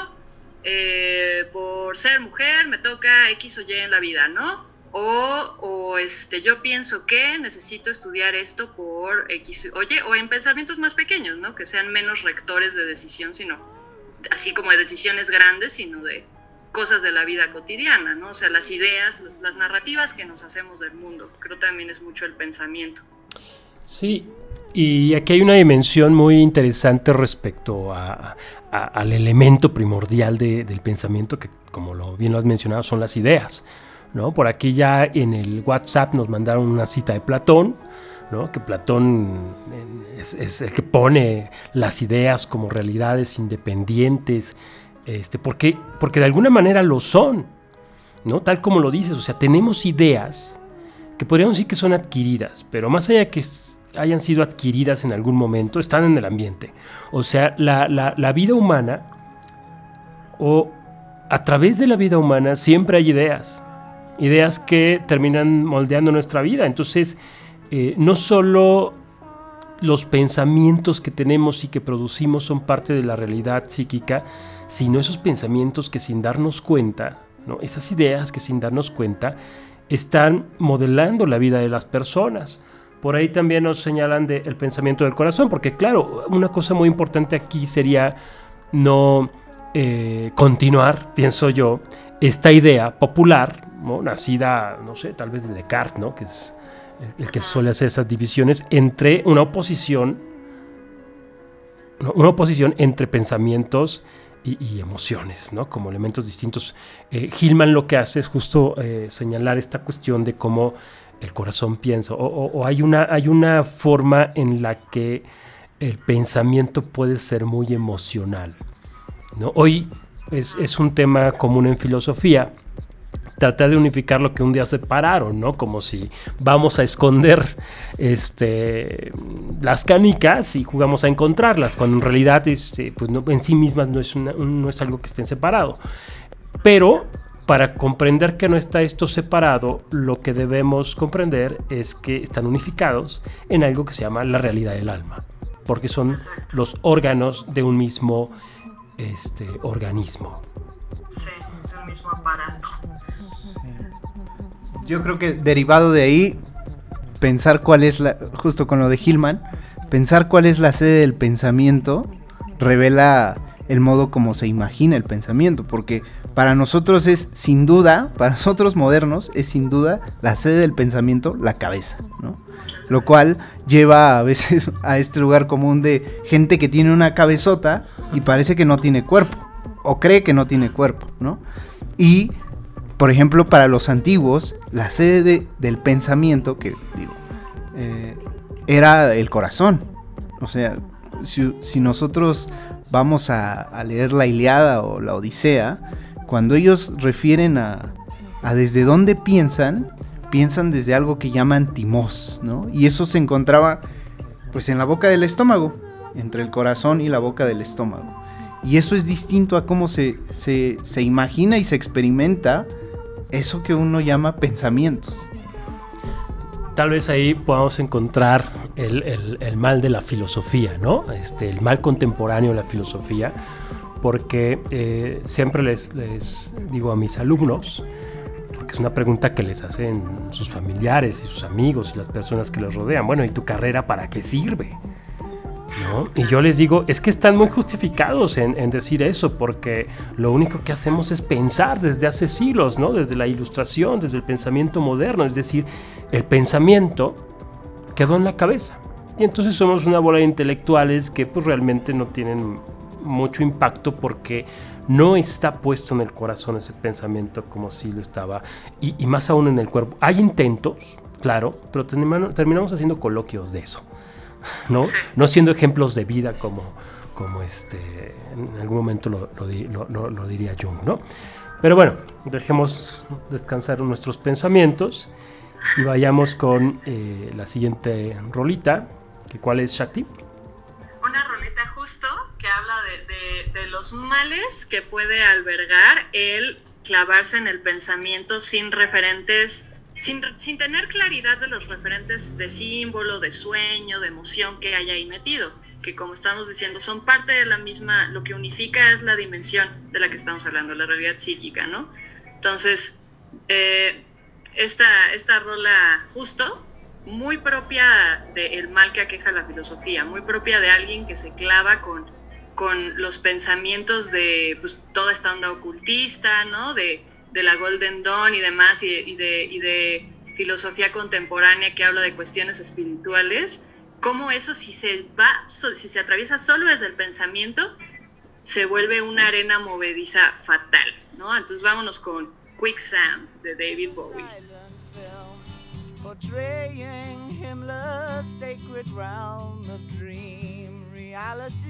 Speaker 4: eh, por ser mujer me toca X o Y en la vida, ¿no? O, este, yo pienso que necesito estudiar esto por X o Y, o en pensamientos más pequeños, ¿no? Que sean menos rectores de decisión, sino así como de decisiones grandes, sino de cosas de la vida cotidiana, ¿no? O sea, las ideas, las narrativas que nos hacemos del mundo. Creo también es mucho el pensamiento.
Speaker 3: Sí, y aquí hay una dimensión muy interesante respecto a- a- al elemento primordial de- del pensamiento, que como lo, bien lo has mencionado, son las ideas. ¿No? Por aquí ya en el WhatsApp nos mandaron una cita de Platón, ¿no? Que Platón eh, es, el que pone las ideas como realidades independientes, este, porque, porque de alguna manera lo son, ¿no? Tal como lo dices, o sea, tenemos ideas que podríamos decir que son adquiridas, pero más allá que hayan sido adquiridas en algún momento, están en el ambiente. O sea, la- la vida humana, o a través de la vida humana, siempre hay ideas. Ideas que terminan moldeando nuestra vida. Entonces, eh, no solo los pensamientos que tenemos y que producimos son parte de la realidad psíquica, sino esos pensamientos que sin darnos cuenta, ¿no? esas ideas que sin darnos cuenta, están modelando la vida de las personas. Por ahí también nos señalan del pensamiento del corazón, porque claro, una cosa muy importante aquí sería no eh, continuar, pienso yo, esta idea popular, nacida, no sé, tal vez de Descartes, ¿no? que es el que suele hacer esas divisiones entre una oposición, una oposición entre pensamientos y, emociones, ¿no? como elementos distintos. Eh, Hillman lo que hace es justo eh, señalar esta cuestión de cómo el corazón piensa, o, o- o hay, una, hay una forma en la que el pensamiento puede ser muy emocional. ¿no? Hoy es, es un tema común en filosofía, tratar de unificar lo que un día separaron, ¿no? Como si vamos a esconder este, las canicas y jugamos a encontrarlas, cuando en realidad este, pues no, en sí mismas no es, una- no es algo que estén separado. Pero para comprender que no está esto separado, lo que debemos comprender es que están unificados en algo que se llama la realidad del alma, porque son los órganos de un mismo este, organismo.
Speaker 4: Sí, el mismo aparato.
Speaker 5: Yo creo que derivado de ahí, pensar cuál es la, justo con lo de Hillman, pensar cuál es la sede del pensamiento revela el modo como se imagina el pensamiento, porque para nosotros es sin duda, para nosotros modernos, es sin duda la sede del pensamiento la cabeza, ¿no? Lo cual lleva a veces a este lugar común de gente que tiene una cabezota y parece que no tiene cuerpo, o cree que no tiene cuerpo, ¿no? Y por ejemplo, para los antiguos, la sede de- del pensamiento, que digo, eh, era el corazón. O sea, si, si nosotros vamos a, a leer la Iliada o la Odisea, cuando ellos refieren a, desde dónde piensan, piensan desde algo que llaman timos, ¿no? Y eso se encontraba pues en la boca del estómago, entre el corazón y la boca del estómago. Y eso es distinto a cómo se, se, se imagina y se experimenta eso que uno llama pensamientos.
Speaker 3: Tal vez ahí podamos encontrar el, el- el mal de la filosofía, ¿no? Este, el mal contemporáneo de la filosofía, porque eh, siempre les, les digo a mis alumnos, porque es una pregunta que les hacen sus familiares y sus amigos y las personas que los rodean, bueno, ¿y tu carrera para qué sirve? ¿No? Y yo les digo, es que están muy justificados en, en decir eso, porque lo único que hacemos es pensar desde hace siglos, ¿no? Desde la ilustración, desde el pensamiento moderno, es decir, el pensamiento quedó en la cabeza. Y entonces somos una bola de intelectuales que pues realmente no tienen mucho impacto porque no está puesto en el corazón ese pensamiento como si lo estaba, y, y más aún en el cuerpo. Hay intentos, claro, pero terminamos, terminamos haciendo coloquios de eso. ¿no? No siendo ejemplos de vida como, como este, en algún momento lo, lo di- lo- lo- lo diría Jung, ¿no? Pero bueno, dejemos descansar nuestros pensamientos y vayamos con eh, la siguiente rolita, que cuál es Shakti.
Speaker 4: Una roleta justo habla de, de- de los males que puede albergar el clavarse en el pensamiento sin referentes, sin, sin tener claridad de los referentes de símbolo, de sueño, de emoción que haya ahí metido, que como estamos diciendo son parte de la misma, lo que unifica es la dimensión de la que estamos hablando, la realidad psíquica, ¿no? Entonces, eh, esta, esta rola justo muy propia del mal que aqueja la filosofía, muy propia de alguien que se clava con, con los pensamientos de pues, toda esta onda ocultista, ¿no? De, de la Golden Dawn y demás, y, y de, y de filosofía contemporánea que habla de cuestiones espirituales, cómo eso si se va, si se atraviesa solo desde el pensamiento, se vuelve una arena movediza fatal, ¿no? Entonces vámonos con Quicksand de David Bowie.
Speaker 6: portraying him
Speaker 7: sacred realm of dream reality.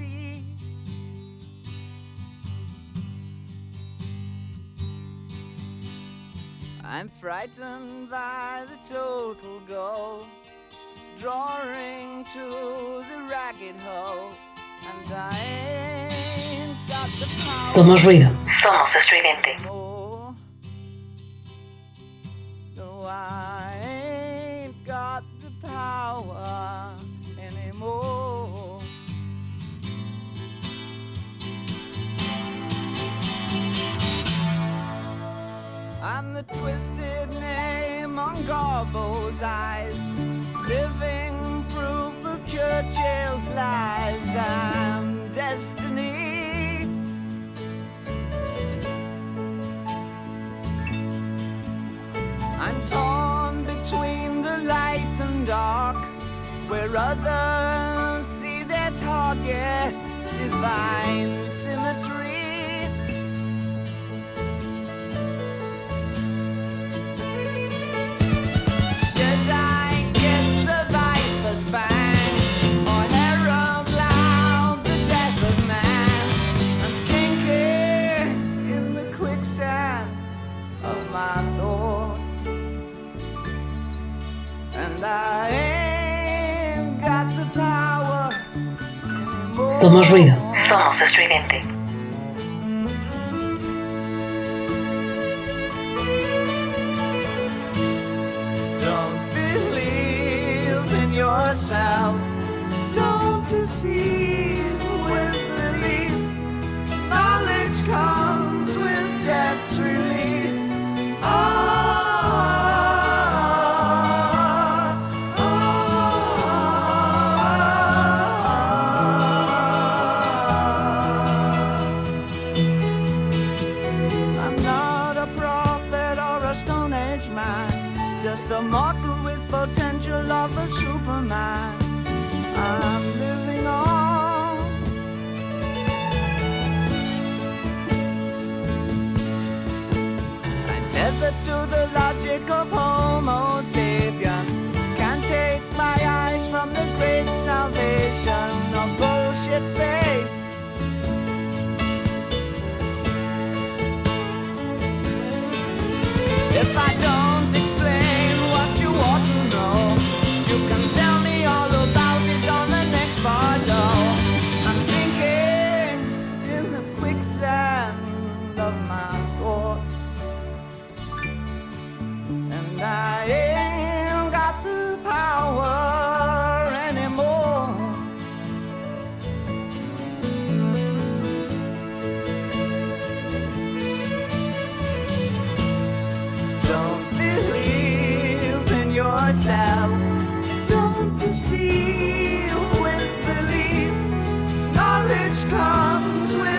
Speaker 7: I'm frightened by the total goal, drawing to the ragged hole, and I ain't got the power.
Speaker 2: Somos ruido. Somos estridente.
Speaker 7: No, I ain't got the power anymore. I'm the twisted name on Garbo's eyes, living proof of Churchill's lies. I'm destiny. I'm torn between the light and dark, where others see their target, divine symmetry.
Speaker 2: Somos ruido. Somos estridente.
Speaker 7: Don't believe in yourself. Don't deceive with belief. Knowledge comes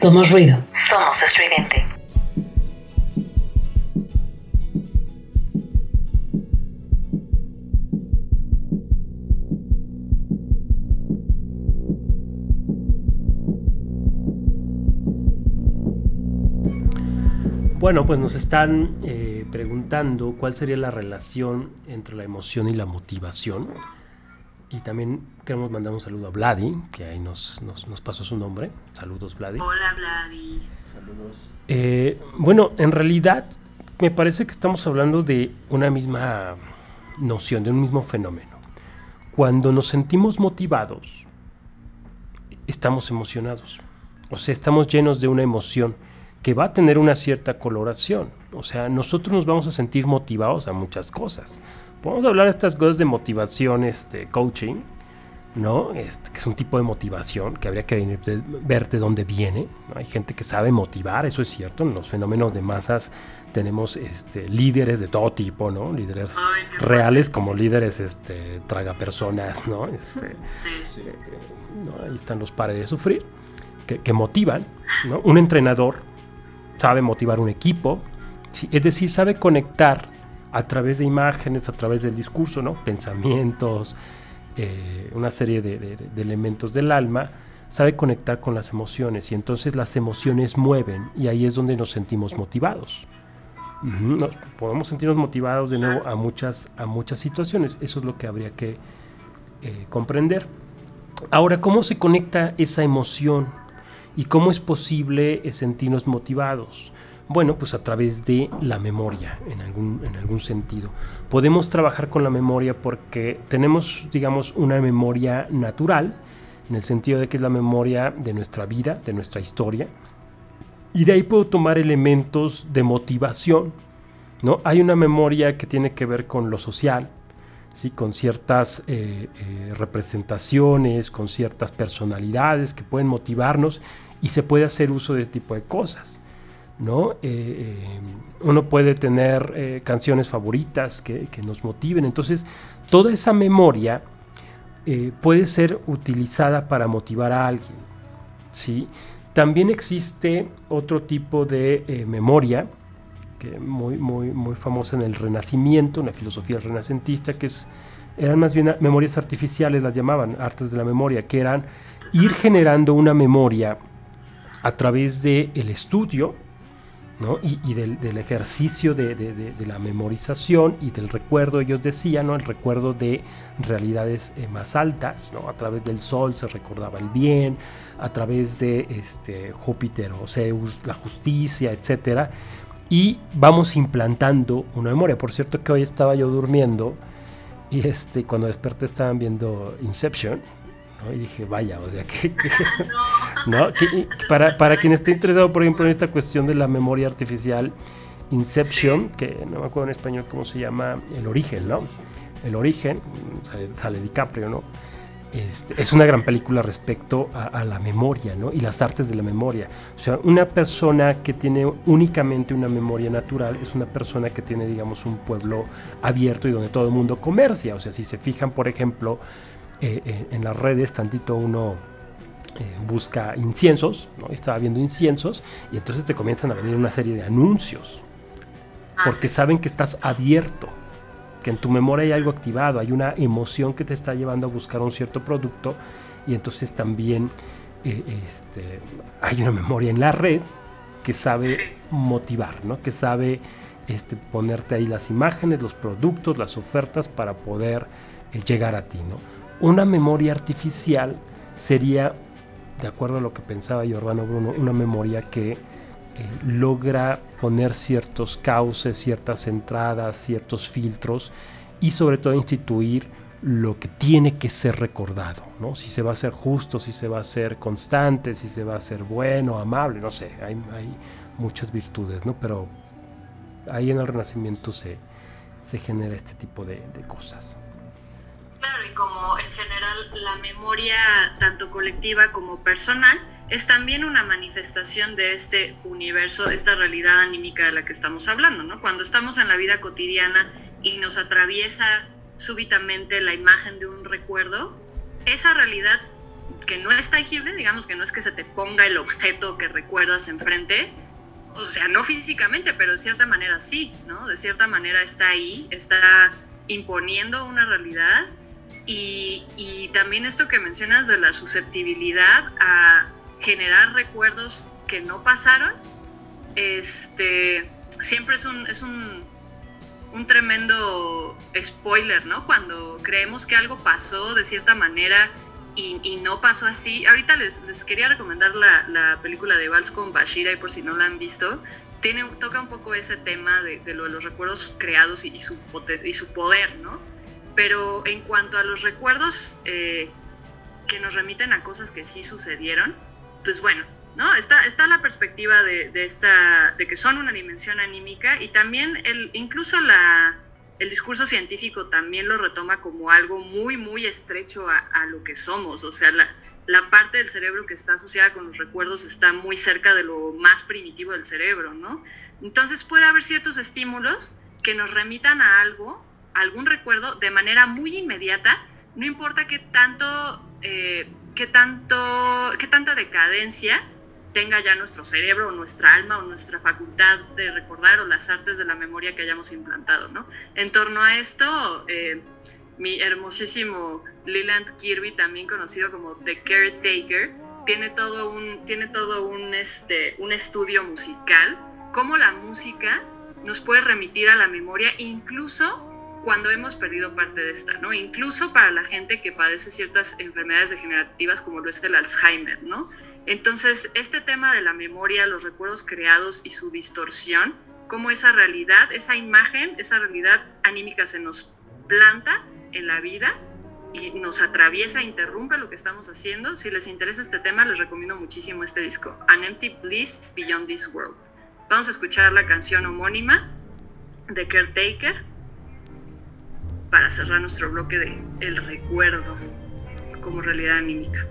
Speaker 2: Somos ruido. Somos estridente.
Speaker 3: Bueno, pues nos están eh, preguntando cuál sería la relación entre la emoción y la motivación. Y también queremos mandar un saludo a Vladi, que ahí nos, nos, nos pasó su nombre. Saludos, Vladi.
Speaker 4: Hola, Vladi.
Speaker 3: Eh, bueno, en realidad me parece que estamos hablando de una misma noción, de un mismo fenómeno. Cuando nos sentimos motivados, estamos emocionados. O sea, estamos llenos de una emoción que va a tener una cierta coloración. O sea, nosotros nos vamos a sentir motivados a muchas cosas. Podemos hablar de estas cosas de motivación, este, coaching, ¿no? Este, que es un tipo de motivación que habría que ver de dónde viene. ¿no? Hay gente que sabe motivar, eso es cierto. En los fenómenos de masas tenemos este, líderes de todo tipo, ¿no? Líderes
Speaker 4: Ay,
Speaker 3: reales como líderes este, tragapersonas, ¿no? Este,
Speaker 4: Sí.
Speaker 3: ¿no? Ahí están los pares de sufrir, que, que motivan. ¿no? Un entrenador sabe motivar un equipo, ¿sí? es decir, sabe conectar a través de imágenes, a través del discurso, ¿no? pensamientos, eh, una serie de, elementos del alma, sabe conectar con las emociones y entonces las emociones mueven y ahí es donde nos sentimos motivados. Nos- podemos sentirnos motivados de nuevo a muchas, a muchas situaciones, eso es lo que habría que eh, comprender. Ahora, ¿cómo se conecta esa emoción? ¿Y cómo es posible sentirnos motivados? Bueno, pues a través de la memoria, en algún, en algún sentido. Podemos trabajar con la memoria porque tenemos, digamos, una memoria natural, en el sentido de que es la memoria de nuestra vida, de nuestra historia. Y de ahí puedo tomar elementos de motivación. ¿no? Hay una memoria que tiene que ver con lo social, ¿sí? con ciertas eh, eh, representaciones, con ciertas personalidades que pueden motivarnos y se puede hacer uso de este tipo de cosas. ¿No? Eh, eh, uno puede tener eh, canciones favoritas que, nos motiven. Entonces, toda esa memoria puede ser utilizada para motivar a alguien. ¿sí? También existe otro tipo de memoria que muy, muy, muy famosa en el Renacimiento, una filosofía renacentista, que es, eran más bien memorias artificiales, las llamaban, artes de la memoria, que eran ir generando una memoria a través del el estudio ¿no? y, del, ejercicio de, la memorización y del recuerdo, ellos decían, ¿no? el recuerdo de realidades eh, más altas, ¿no? a través del sol se recordaba el bien, a través de este, Júpiter o Zeus, la justicia, etcétera, y vamos implantando una memoria. Por cierto que hoy estaba yo durmiendo y este, cuando desperté estaban viendo Inception, ¿no? y dije, vaya, o sea, que, que- ¿no? Que- para, para quien esté interesado, por ejemplo, en esta cuestión de la memoria artificial, Inception, que no me acuerdo en español cómo se llama, el origen, ¿no? El origen, sale, sale DiCaprio, ¿no? Este, es una gran película respecto a, a la memoria, ¿no? Y las artes de la memoria. O sea, una persona que tiene únicamente una memoria natural es una persona que tiene, digamos, un pueblo abierto y donde todo el mundo comercia. O sea, si se fijan, por ejemplo, eh, eh, en las redes, tantito uno eh, busca inciensos, ¿no? Estaba viendo inciensos y entonces te comienzan a venir una serie de anuncios
Speaker 4: Ah,
Speaker 3: porque
Speaker 4: sí.
Speaker 3: saben que estás abierto, que en tu memoria hay algo activado, hay una emoción que te está llevando a buscar un cierto producto y entonces también eh, este, hay una memoria en la red que sabe
Speaker 4: Sí.
Speaker 3: motivar, ¿no? que sabe este, ponerte ahí las imágenes, los productos, las ofertas para poder eh, llegar a ti. ¿no? Una memoria artificial sería, de acuerdo a lo que pensaba Giordano Bruno, una memoria que eh, logra poner ciertos cauces, ciertas entradas, ciertos filtros y sobre todo instituir lo que tiene que ser recordado, ¿no? Si se va a ser justo, si se va a ser constante, si se va a ser bueno, amable, no sé, hay, muchas virtudes, ¿no? Pero ahí en el Renacimiento se, se genera este tipo de cosas.
Speaker 4: Claro, y como en general la memoria tanto colectiva como personal es también una manifestación de este universo, esta realidad anímica de la que estamos hablando, ¿no? Cuando estamos en la vida cotidiana y nos atraviesa súbitamente la imagen de un recuerdo, esa realidad que no es tangible, digamos que no es que se te ponga el objeto que recuerdas enfrente, o sea, no físicamente, pero de cierta manera sí, ¿no? De cierta manera está ahí, está imponiendo una realidad y, también esto que mencionas de la susceptibilidad a generar recuerdos que no pasaron, este, siempre es un, es un, un tremendo spoiler, ¿no? Cuando creemos que algo pasó de cierta manera y, y no pasó así. Ahorita les, quería recomendar la, la película de Vals con Bashira y por si no la han visto, tiene, toca un poco ese tema de, de lo de los recuerdos creados y, su, y su poder, ¿no? Pero en cuanto a los recuerdos eh, que nos remiten a cosas que sí sucedieron, pues bueno, ¿no? Está, está la perspectiva de, de esta, de que son una dimensión anímica y también el, incluso la, el discurso científico también lo retoma como algo muy, muy estrecho a, a lo que somos. O sea, la, la, parte del cerebro que está asociada con los recuerdos está muy cerca de lo más primitivo del cerebro, ¿no? Entonces puede haber ciertos estímulos que nos remitan a algo, algún recuerdo, de manera muy inmediata, no importa qué tanto, eh, qué tanto, qué tanta decadencia tenga ya nuestro cerebro o nuestra alma o nuestra facultad de recordar o las artes de la memoria que hayamos implantado, ¿no? En torno a esto, eh, mi hermosísimo Leland Kirby, también conocido como The Caretaker, tiene todo un, tiene todo un, este, un estudio musical, cómo la música nos puede remitir a la memoria incluso cuando hemos perdido parte de esta, ¿no? Incluso para la gente que padece ciertas enfermedades degenerativas como lo es el Alzheimer, ¿no? Entonces, este tema de la memoria, los recuerdos creados y su distorsión, cómo esa realidad, esa imagen, esa realidad anímica se nos planta en la vida y nos atraviesa, interrumpe lo que estamos haciendo. Si les interesa este tema, les recomiendo muchísimo este disco, An Empty Bliss Beyond This World. Vamos a escuchar la canción homónima de Caretaker para cerrar nuestro bloque de el recuerdo como realidad anímica.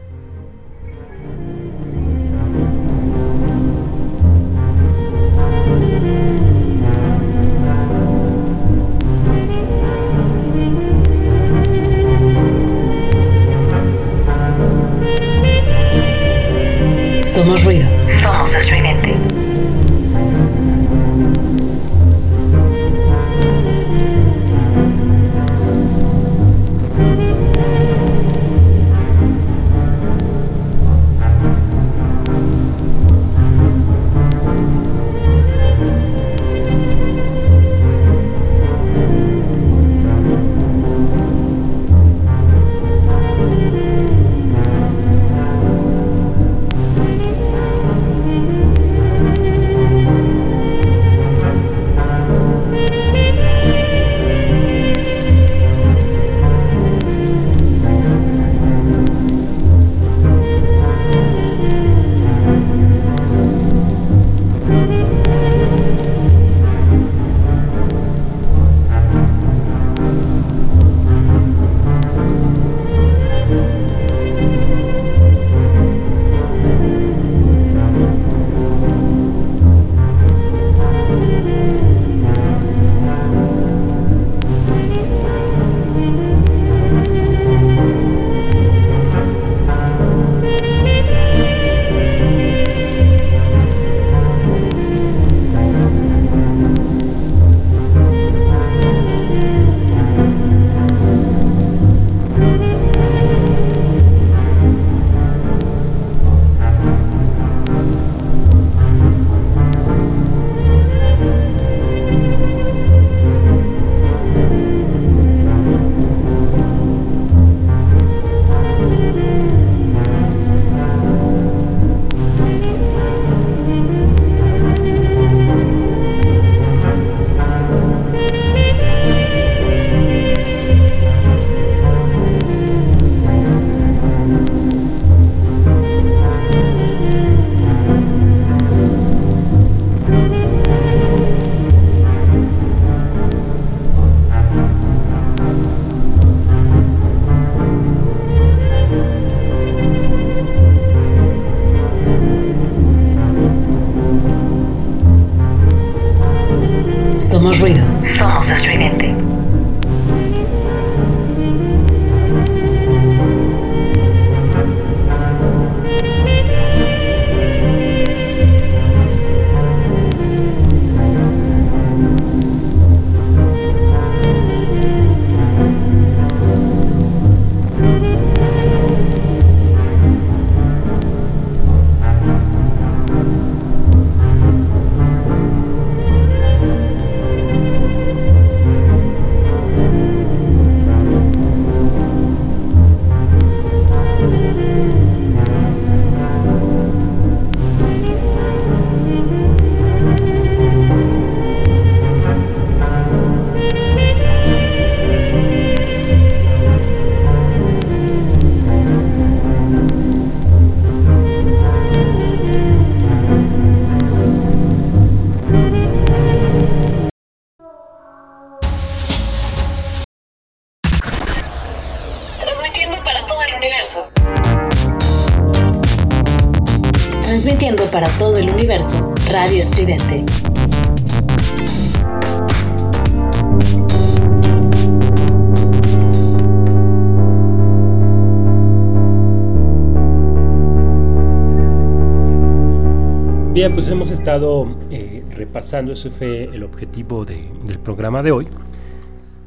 Speaker 3: Bien, pues hemos estado eh, repasando, ese fue el objetivo de- del programa de hoy,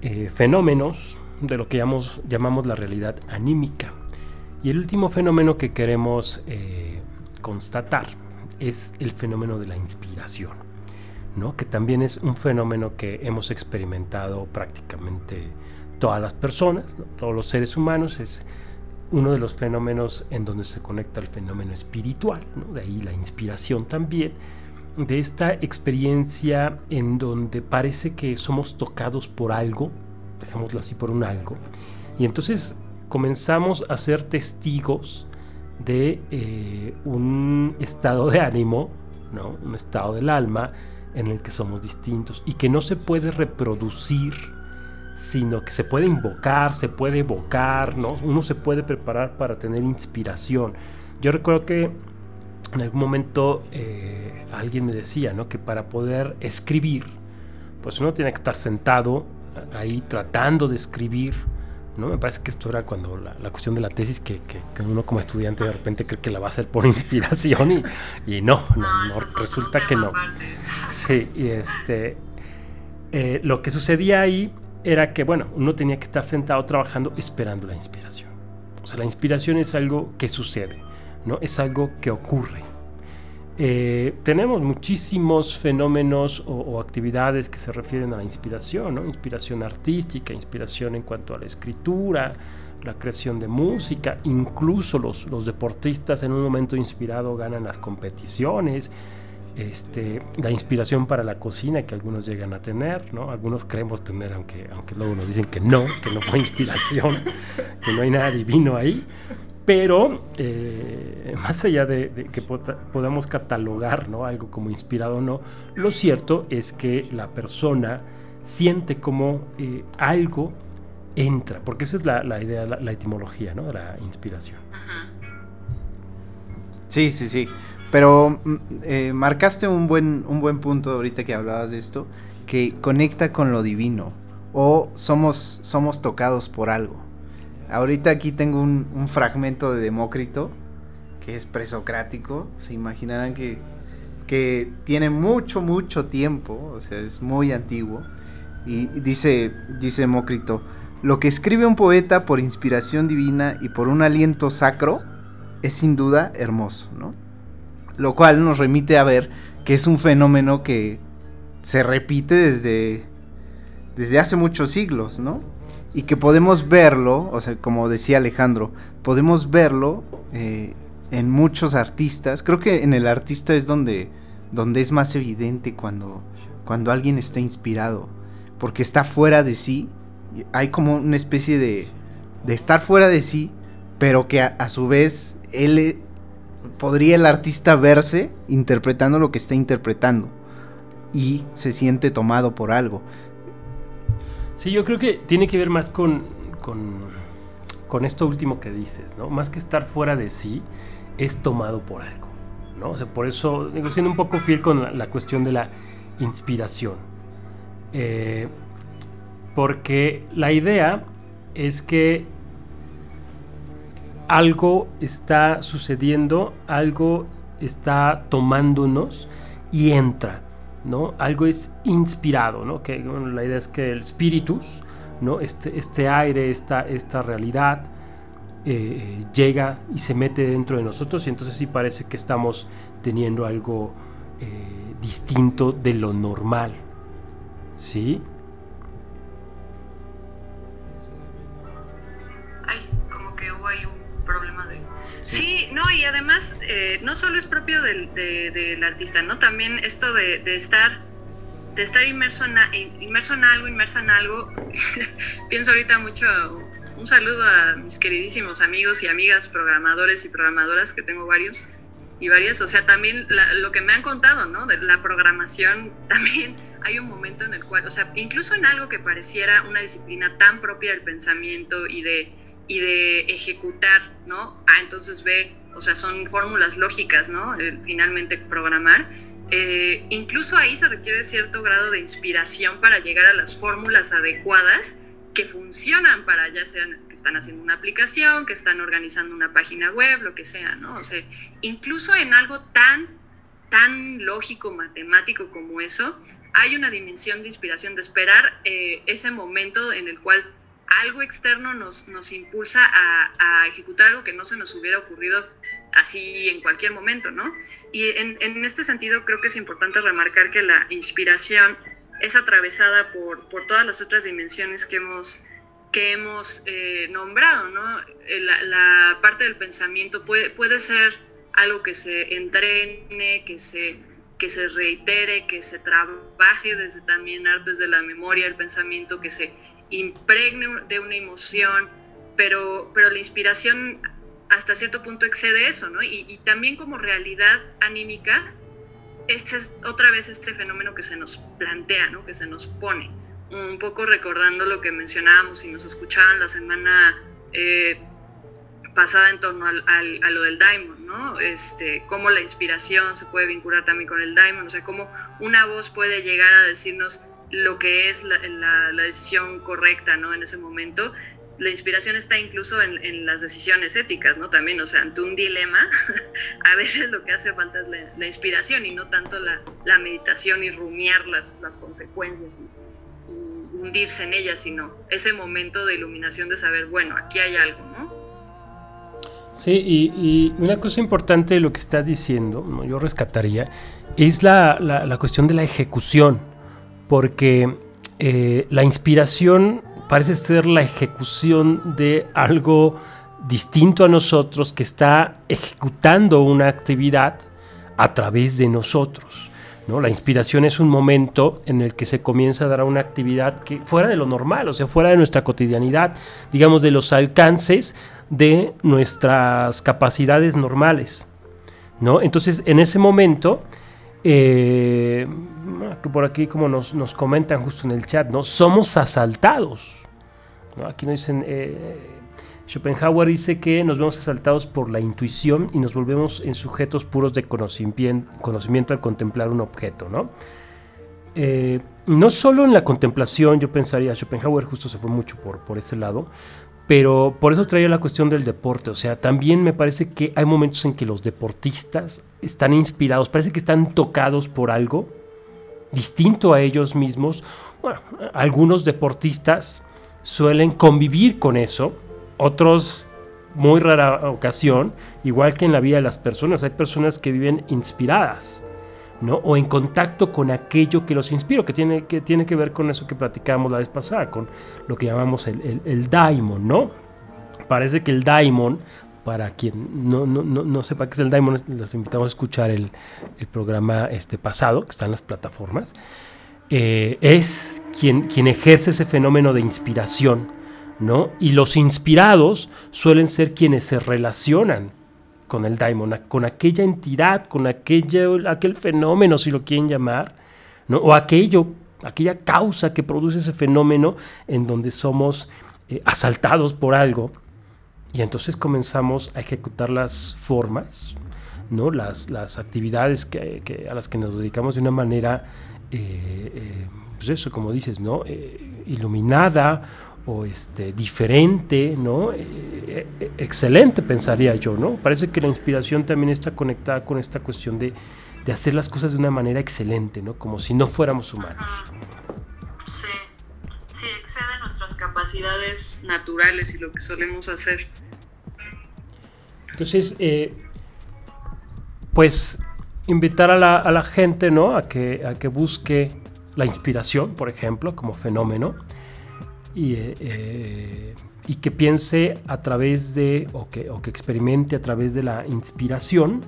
Speaker 3: eh, fenómenos de lo que llamamos, llamamos la realidad anímica. Y el último fenómeno que queremos eh, constatar es el fenómeno de la inspiración, ¿no? que también es un fenómeno que hemos experimentado prácticamente todas las personas, ¿no? todos los seres humanos, es uno de los fenómenos en donde se conecta el fenómeno espiritual, de ahí la inspiración también, de esta experiencia en donde parece que somos tocados por algo, dejémoslo así por un algo, y entonces comenzamos a ser testigos de eh, un estado de ánimo, ¿no? un estado del alma en el que somos distintos y que no se puede reproducir sino que se puede invocar, se puede evocar, ¿no? Uno se puede preparar para tener inspiración. Yo recuerdo que en algún momento eh, alguien me decía, ¿no? Que para poder escribir, pues uno tiene que estar sentado ahí tratando de escribir, ¿no? Me parece que esto era cuando la, la cuestión de la tesis, que, que- que uno como estudiante de repente cree que la va a hacer por inspiración y, y no, no,
Speaker 4: otro
Speaker 3: resulta que no. Sí, y este. eh, lo que sucedía ahí era que, bueno, uno tenía que estar sentado trabajando esperando la inspiración. O sea, la inspiración es algo que sucede, ¿no? Es algo que ocurre. Eh, tenemos muchísimos fenómenos o, actividades que se refieren a la inspiración. Inspiración artística, inspiración en cuanto a la escritura, la creación de música, incluso los, los deportistas en un momento inspirado ganan las competiciones, este, la inspiración para la cocina que algunos llegan a tener, ¿no? Algunos creemos tener, aunque, aunque luego nos dicen que no, que no fue inspiración, que no hay nada divino ahí. Pero eh, más allá de, que podamos catalogar ¿no? algo como inspirado o no, lo cierto es que la persona siente como eh, algo entra, porque esa es la, la idea, la, la etimología ¿no? de la inspiración.
Speaker 5: Sí, sí, sí. Pero mm, eh, marcaste un buen, un buen punto ahorita que hablabas de esto, que conecta con lo divino. O somos, somos tocados por algo. Ahorita aquí tengo un, un fragmento de Demócrito, que es presocrático. Se imaginarán que, que tiene mucho, mucho tiempo, o sea, es muy antiguo. Y dice, dice Demócrito, lo que escribe un poeta por inspiración divina y por un aliento sacro es sin duda hermoso, ¿no? Lo cual nos remite a ver que es un fenómeno que se repite desde, desde hace muchos siglos, ¿no? Y que podemos verlo, o sea, como decía Alejandro, podemos verlo eh, en muchos artistas. Creo que en el artista es donde, donde es más evidente cuando, cuando alguien está inspirado, porque está fuera de sí. Hay como una especie de, de estar fuera de sí, pero que a, a su vez él podría el artista verse interpretando lo que está interpretando y se siente tomado por algo.
Speaker 3: Sí, yo creo que tiene que ver más con, con, con esto último que dices, ¿no? Más que estar fuera de sí, es tomado por algo, ¿no? O sea, por eso, digo, siendo un poco fiel con la, cuestión de la inspiración. Eh, porque la idea es que algo está sucediendo, algo está tomándonos y entra, ¿no? Algo es inspirado, ¿no? Que la idea es que el spiritus, ¿no? Este, este aire, esta, esta realidad eh, eh, llega y se mete dentro de nosotros y entonces sí parece que estamos teniendo algo eh, distinto de lo normal, ¿sí?
Speaker 4: Ay, Sí, no, y además eh, no solo es propio del, de- del artista, ¿no? También esto de, estar de estar inmerso en, inmerso en algo, inmersa en algo. Pienso ahorita mucho, un saludo a mis queridísimos amigos y amigas programadores y programadoras, que tengo varios y varias. O sea, también la- lo que me han contado, ¿no? De la programación, también hay un momento en el cual, o sea, incluso en algo que pareciera una disciplina tan propia del pensamiento y de y de ejecutar, ¿no? Ah, entonces ve, o sea, son fórmulas lógicas, ¿no? Eh, finalmente programar. Eh, incluso ahí se requiere cierto grado de inspiración para llegar a las fórmulas adecuadas que funcionan para ya sean que están haciendo una aplicación, que están organizando una página web, lo que sea, ¿no? O sea, incluso en algo tan, tan lógico, matemático como eso, hay una dimensión de inspiración, de esperar eh, ese momento en el cual algo externo nos, nos impulsa a, a, ejecutar algo que no se nos hubiera ocurrido así en cualquier momento, ¿no? Y en, en este sentido creo que es importante remarcar que la inspiración es atravesada por, por todas las otras dimensiones que hemos, que hemos eh, nombrado, ¿no? Eh, la, la, parte del pensamiento puede, puede ser algo que se entrene, que se, que se reitere, que se trabaje desde también desde la memoria, el pensamiento, que se impregne de una emoción, pero, pero la inspiración hasta cierto punto excede eso, ¿no? Y, también como realidad anímica, este es otra vez este fenómeno que se nos plantea, ¿no? Que se nos pone. Un poco recordando lo que mencionábamos y nos escuchaban la semana eh, pasada en torno al, al, a lo del daimon, ¿no? Este, cómo la inspiración se puede vincular también con el daimon, o sea, cómo una voz puede llegar a decirnos lo que es la, la, decisión correcta, ¿no? En ese momento la inspiración está incluso en, en, las decisiones éticas, ¿no? También, o sea, ante un dilema, a veces lo que hace falta es la, inspiración y no tanto la, la, meditación y rumiar las, las consecuencias y, y, hundirse en ellas, sino ese momento de iluminación de saber, bueno, aquí hay algo, ¿no?
Speaker 3: Sí, y, y una cosa importante de lo que estás diciendo, ¿no? yo rescataría, es la, la cuestión de la ejecución, porque eh, la inspiración parece ser la ejecución de algo distinto a nosotros que está ejecutando una actividad a través de nosotros. ¿no? La inspiración es un momento en el que se comienza a dar una actividad que fuera de lo normal, o sea, fuera de nuestra cotidianidad, digamos, de los alcances de nuestras capacidades normales. ¿no? Entonces, en ese momento, eh, que por aquí como nos, nos, comentan justo en el chat, ¿no? Somos asaltados. Aquí nos dicen, eh, Schopenhauer dice que nos vemos asaltados por la intuición y nos volvemos en sujetos puros de conocimiento, conocimiento al contemplar un objeto, ¿no? Eh, no solo en la contemplación, yo pensaría, Schopenhauer justo se fue mucho por, por ese lado, pero por eso traía la cuestión del deporte. O sea, también me parece que hay momentos en que los deportistas están inspirados, parece que están tocados por algo distinto a ellos mismos. Bueno, algunos deportistas suelen convivir con eso, otros muy rara ocasión, igual que en la vida de las personas, hay personas que viven inspiradas. ¿no? o en contacto con aquello que los inspira, que tiene, que tiene que ver con eso que platicábamos la vez pasada, con lo que llamamos el, el, el daimon, ¿no? Parece que el daimon, para quien no, no, no, no, sepa qué es el daimon, les invitamos a escuchar el, el programa este pasado, que está en las plataformas, eh, es quien, quien ejerce ese fenómeno de inspiración, ¿no? Y los inspirados suelen ser quienes se relacionan con el daimon, con aquella entidad, con aquello, aquel fenómeno, si lo quieren llamar, ¿no? o aquello, aquella causa que produce ese fenómeno en donde somos eh, asaltados por algo. Y entonces comenzamos a ejecutar las formas, ¿no? las, las actividades que, a las que nos dedicamos de una manera, eh, eh, pues eso, como dices, ¿no? iluminada o este, diferente, ¿no? Eh, eh, excelente, pensaría yo, ¿no? Parece que la inspiración también está conectada con esta cuestión de, de, hacer las cosas de una manera excelente, ¿no? Como si no fuéramos humanos.
Speaker 4: Sí, sí, excede nuestras capacidades naturales y lo que solemos hacer.
Speaker 3: Entonces, eh, pues invitar a la, gente, ¿no? A que, busque la inspiración, por ejemplo, como fenómeno y, eh, y, que piense a través de, o o que experimente a través de la inspiración,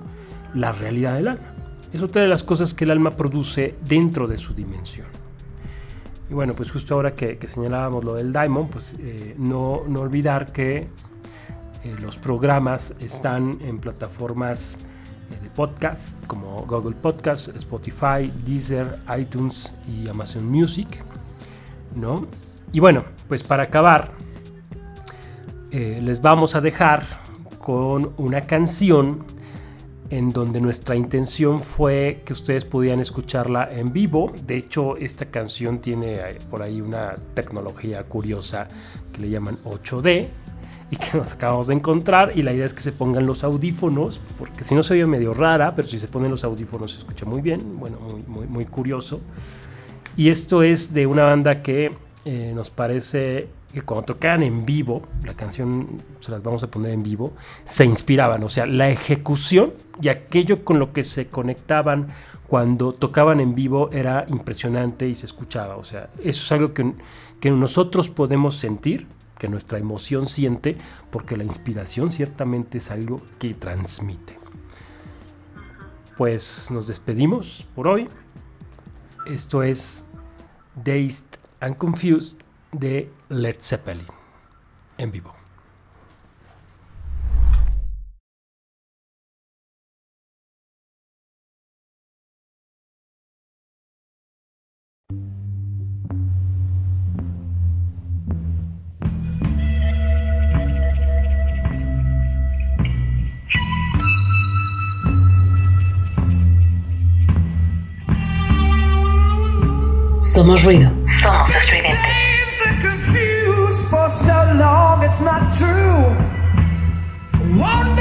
Speaker 3: la realidad del alma. Es otra de las cosas que el alma produce dentro de su dimensión. Y bueno, pues justo ahora que, que señalábamos lo del Diamond, pues eh, no, no, olvidar que eh, los programas están en plataformas de podcast como Google Podcast, Spotify, Deezer, iTunes y Amazon Music, ¿no? Y bueno, pues para acabar, eh, les vamos a dejar con una canción en donde nuestra intención fue que ustedes pudieran escucharla en vivo. De hecho, esta canción tiene eh, por ahí una tecnología curiosa que le llaman 8D y que nos acabamos de encontrar y la idea es que se pongan los audífonos porque si no se oye medio rara pero si se ponen los audífonos se escucha muy bien bueno muy, curioso y esto es de una banda que eh, nos parece que cuando tocaban en vivo la canción se las vamos a poner en vivo se inspiraban o sea la ejecución y aquello con lo que se conectaban cuando tocaban en vivo era impresionante y se escuchaba o sea eso es algo que, que nosotros podemos sentir que nuestra emoción siente, porque la inspiración ciertamente es algo que transmite. Pues nos despedimos por hoy. Esto es Dazed and Confused de Led Zeppelin en vivo.
Speaker 1: Somos ruido. Somos estridente.
Speaker 6: that's not true. One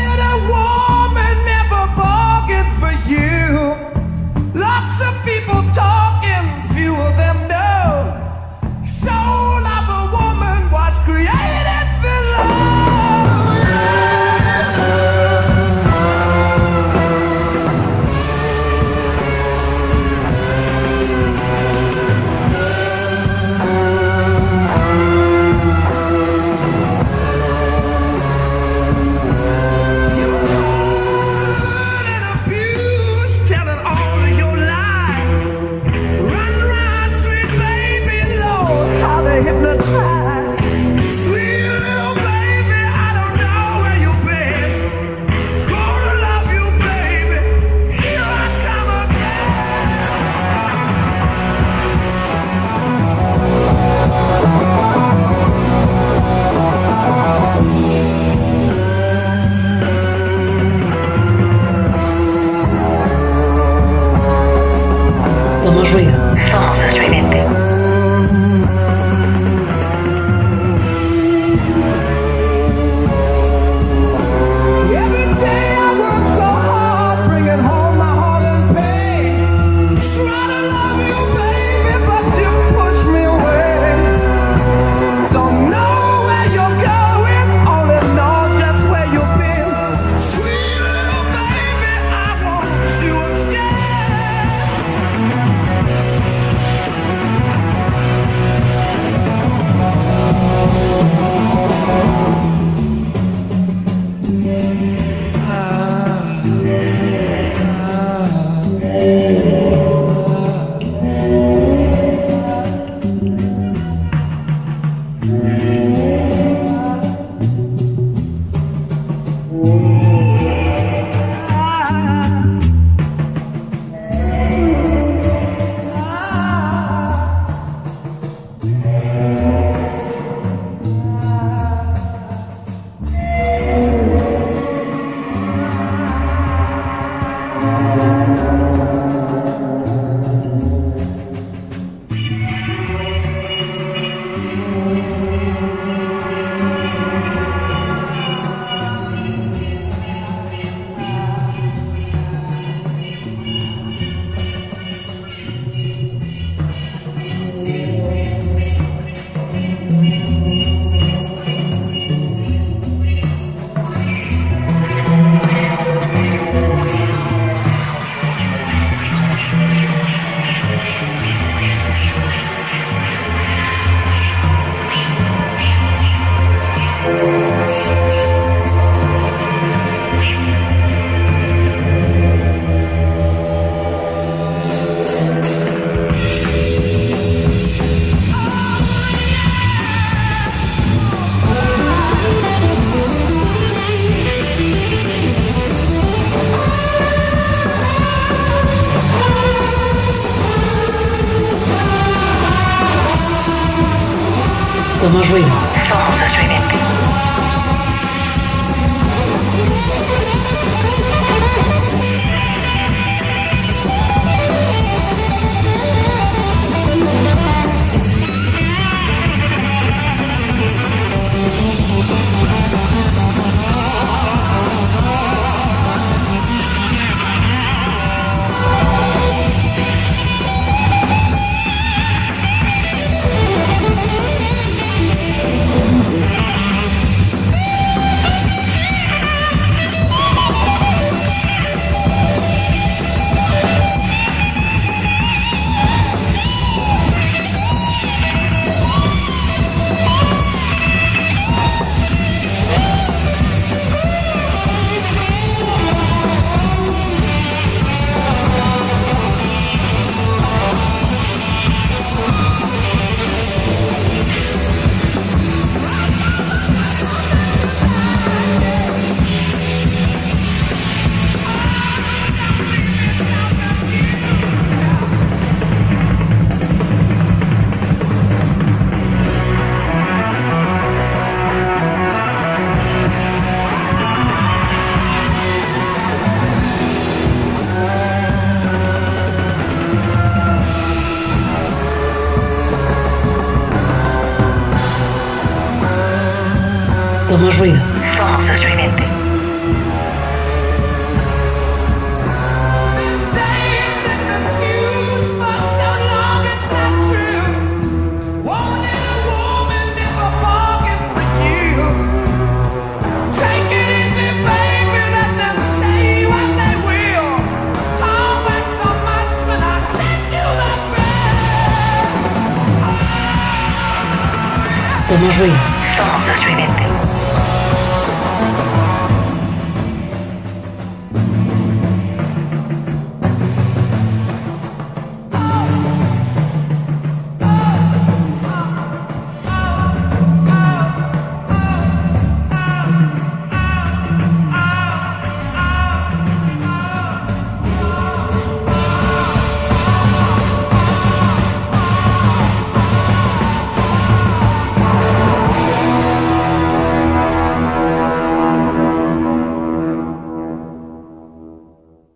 Speaker 1: Somos ruido.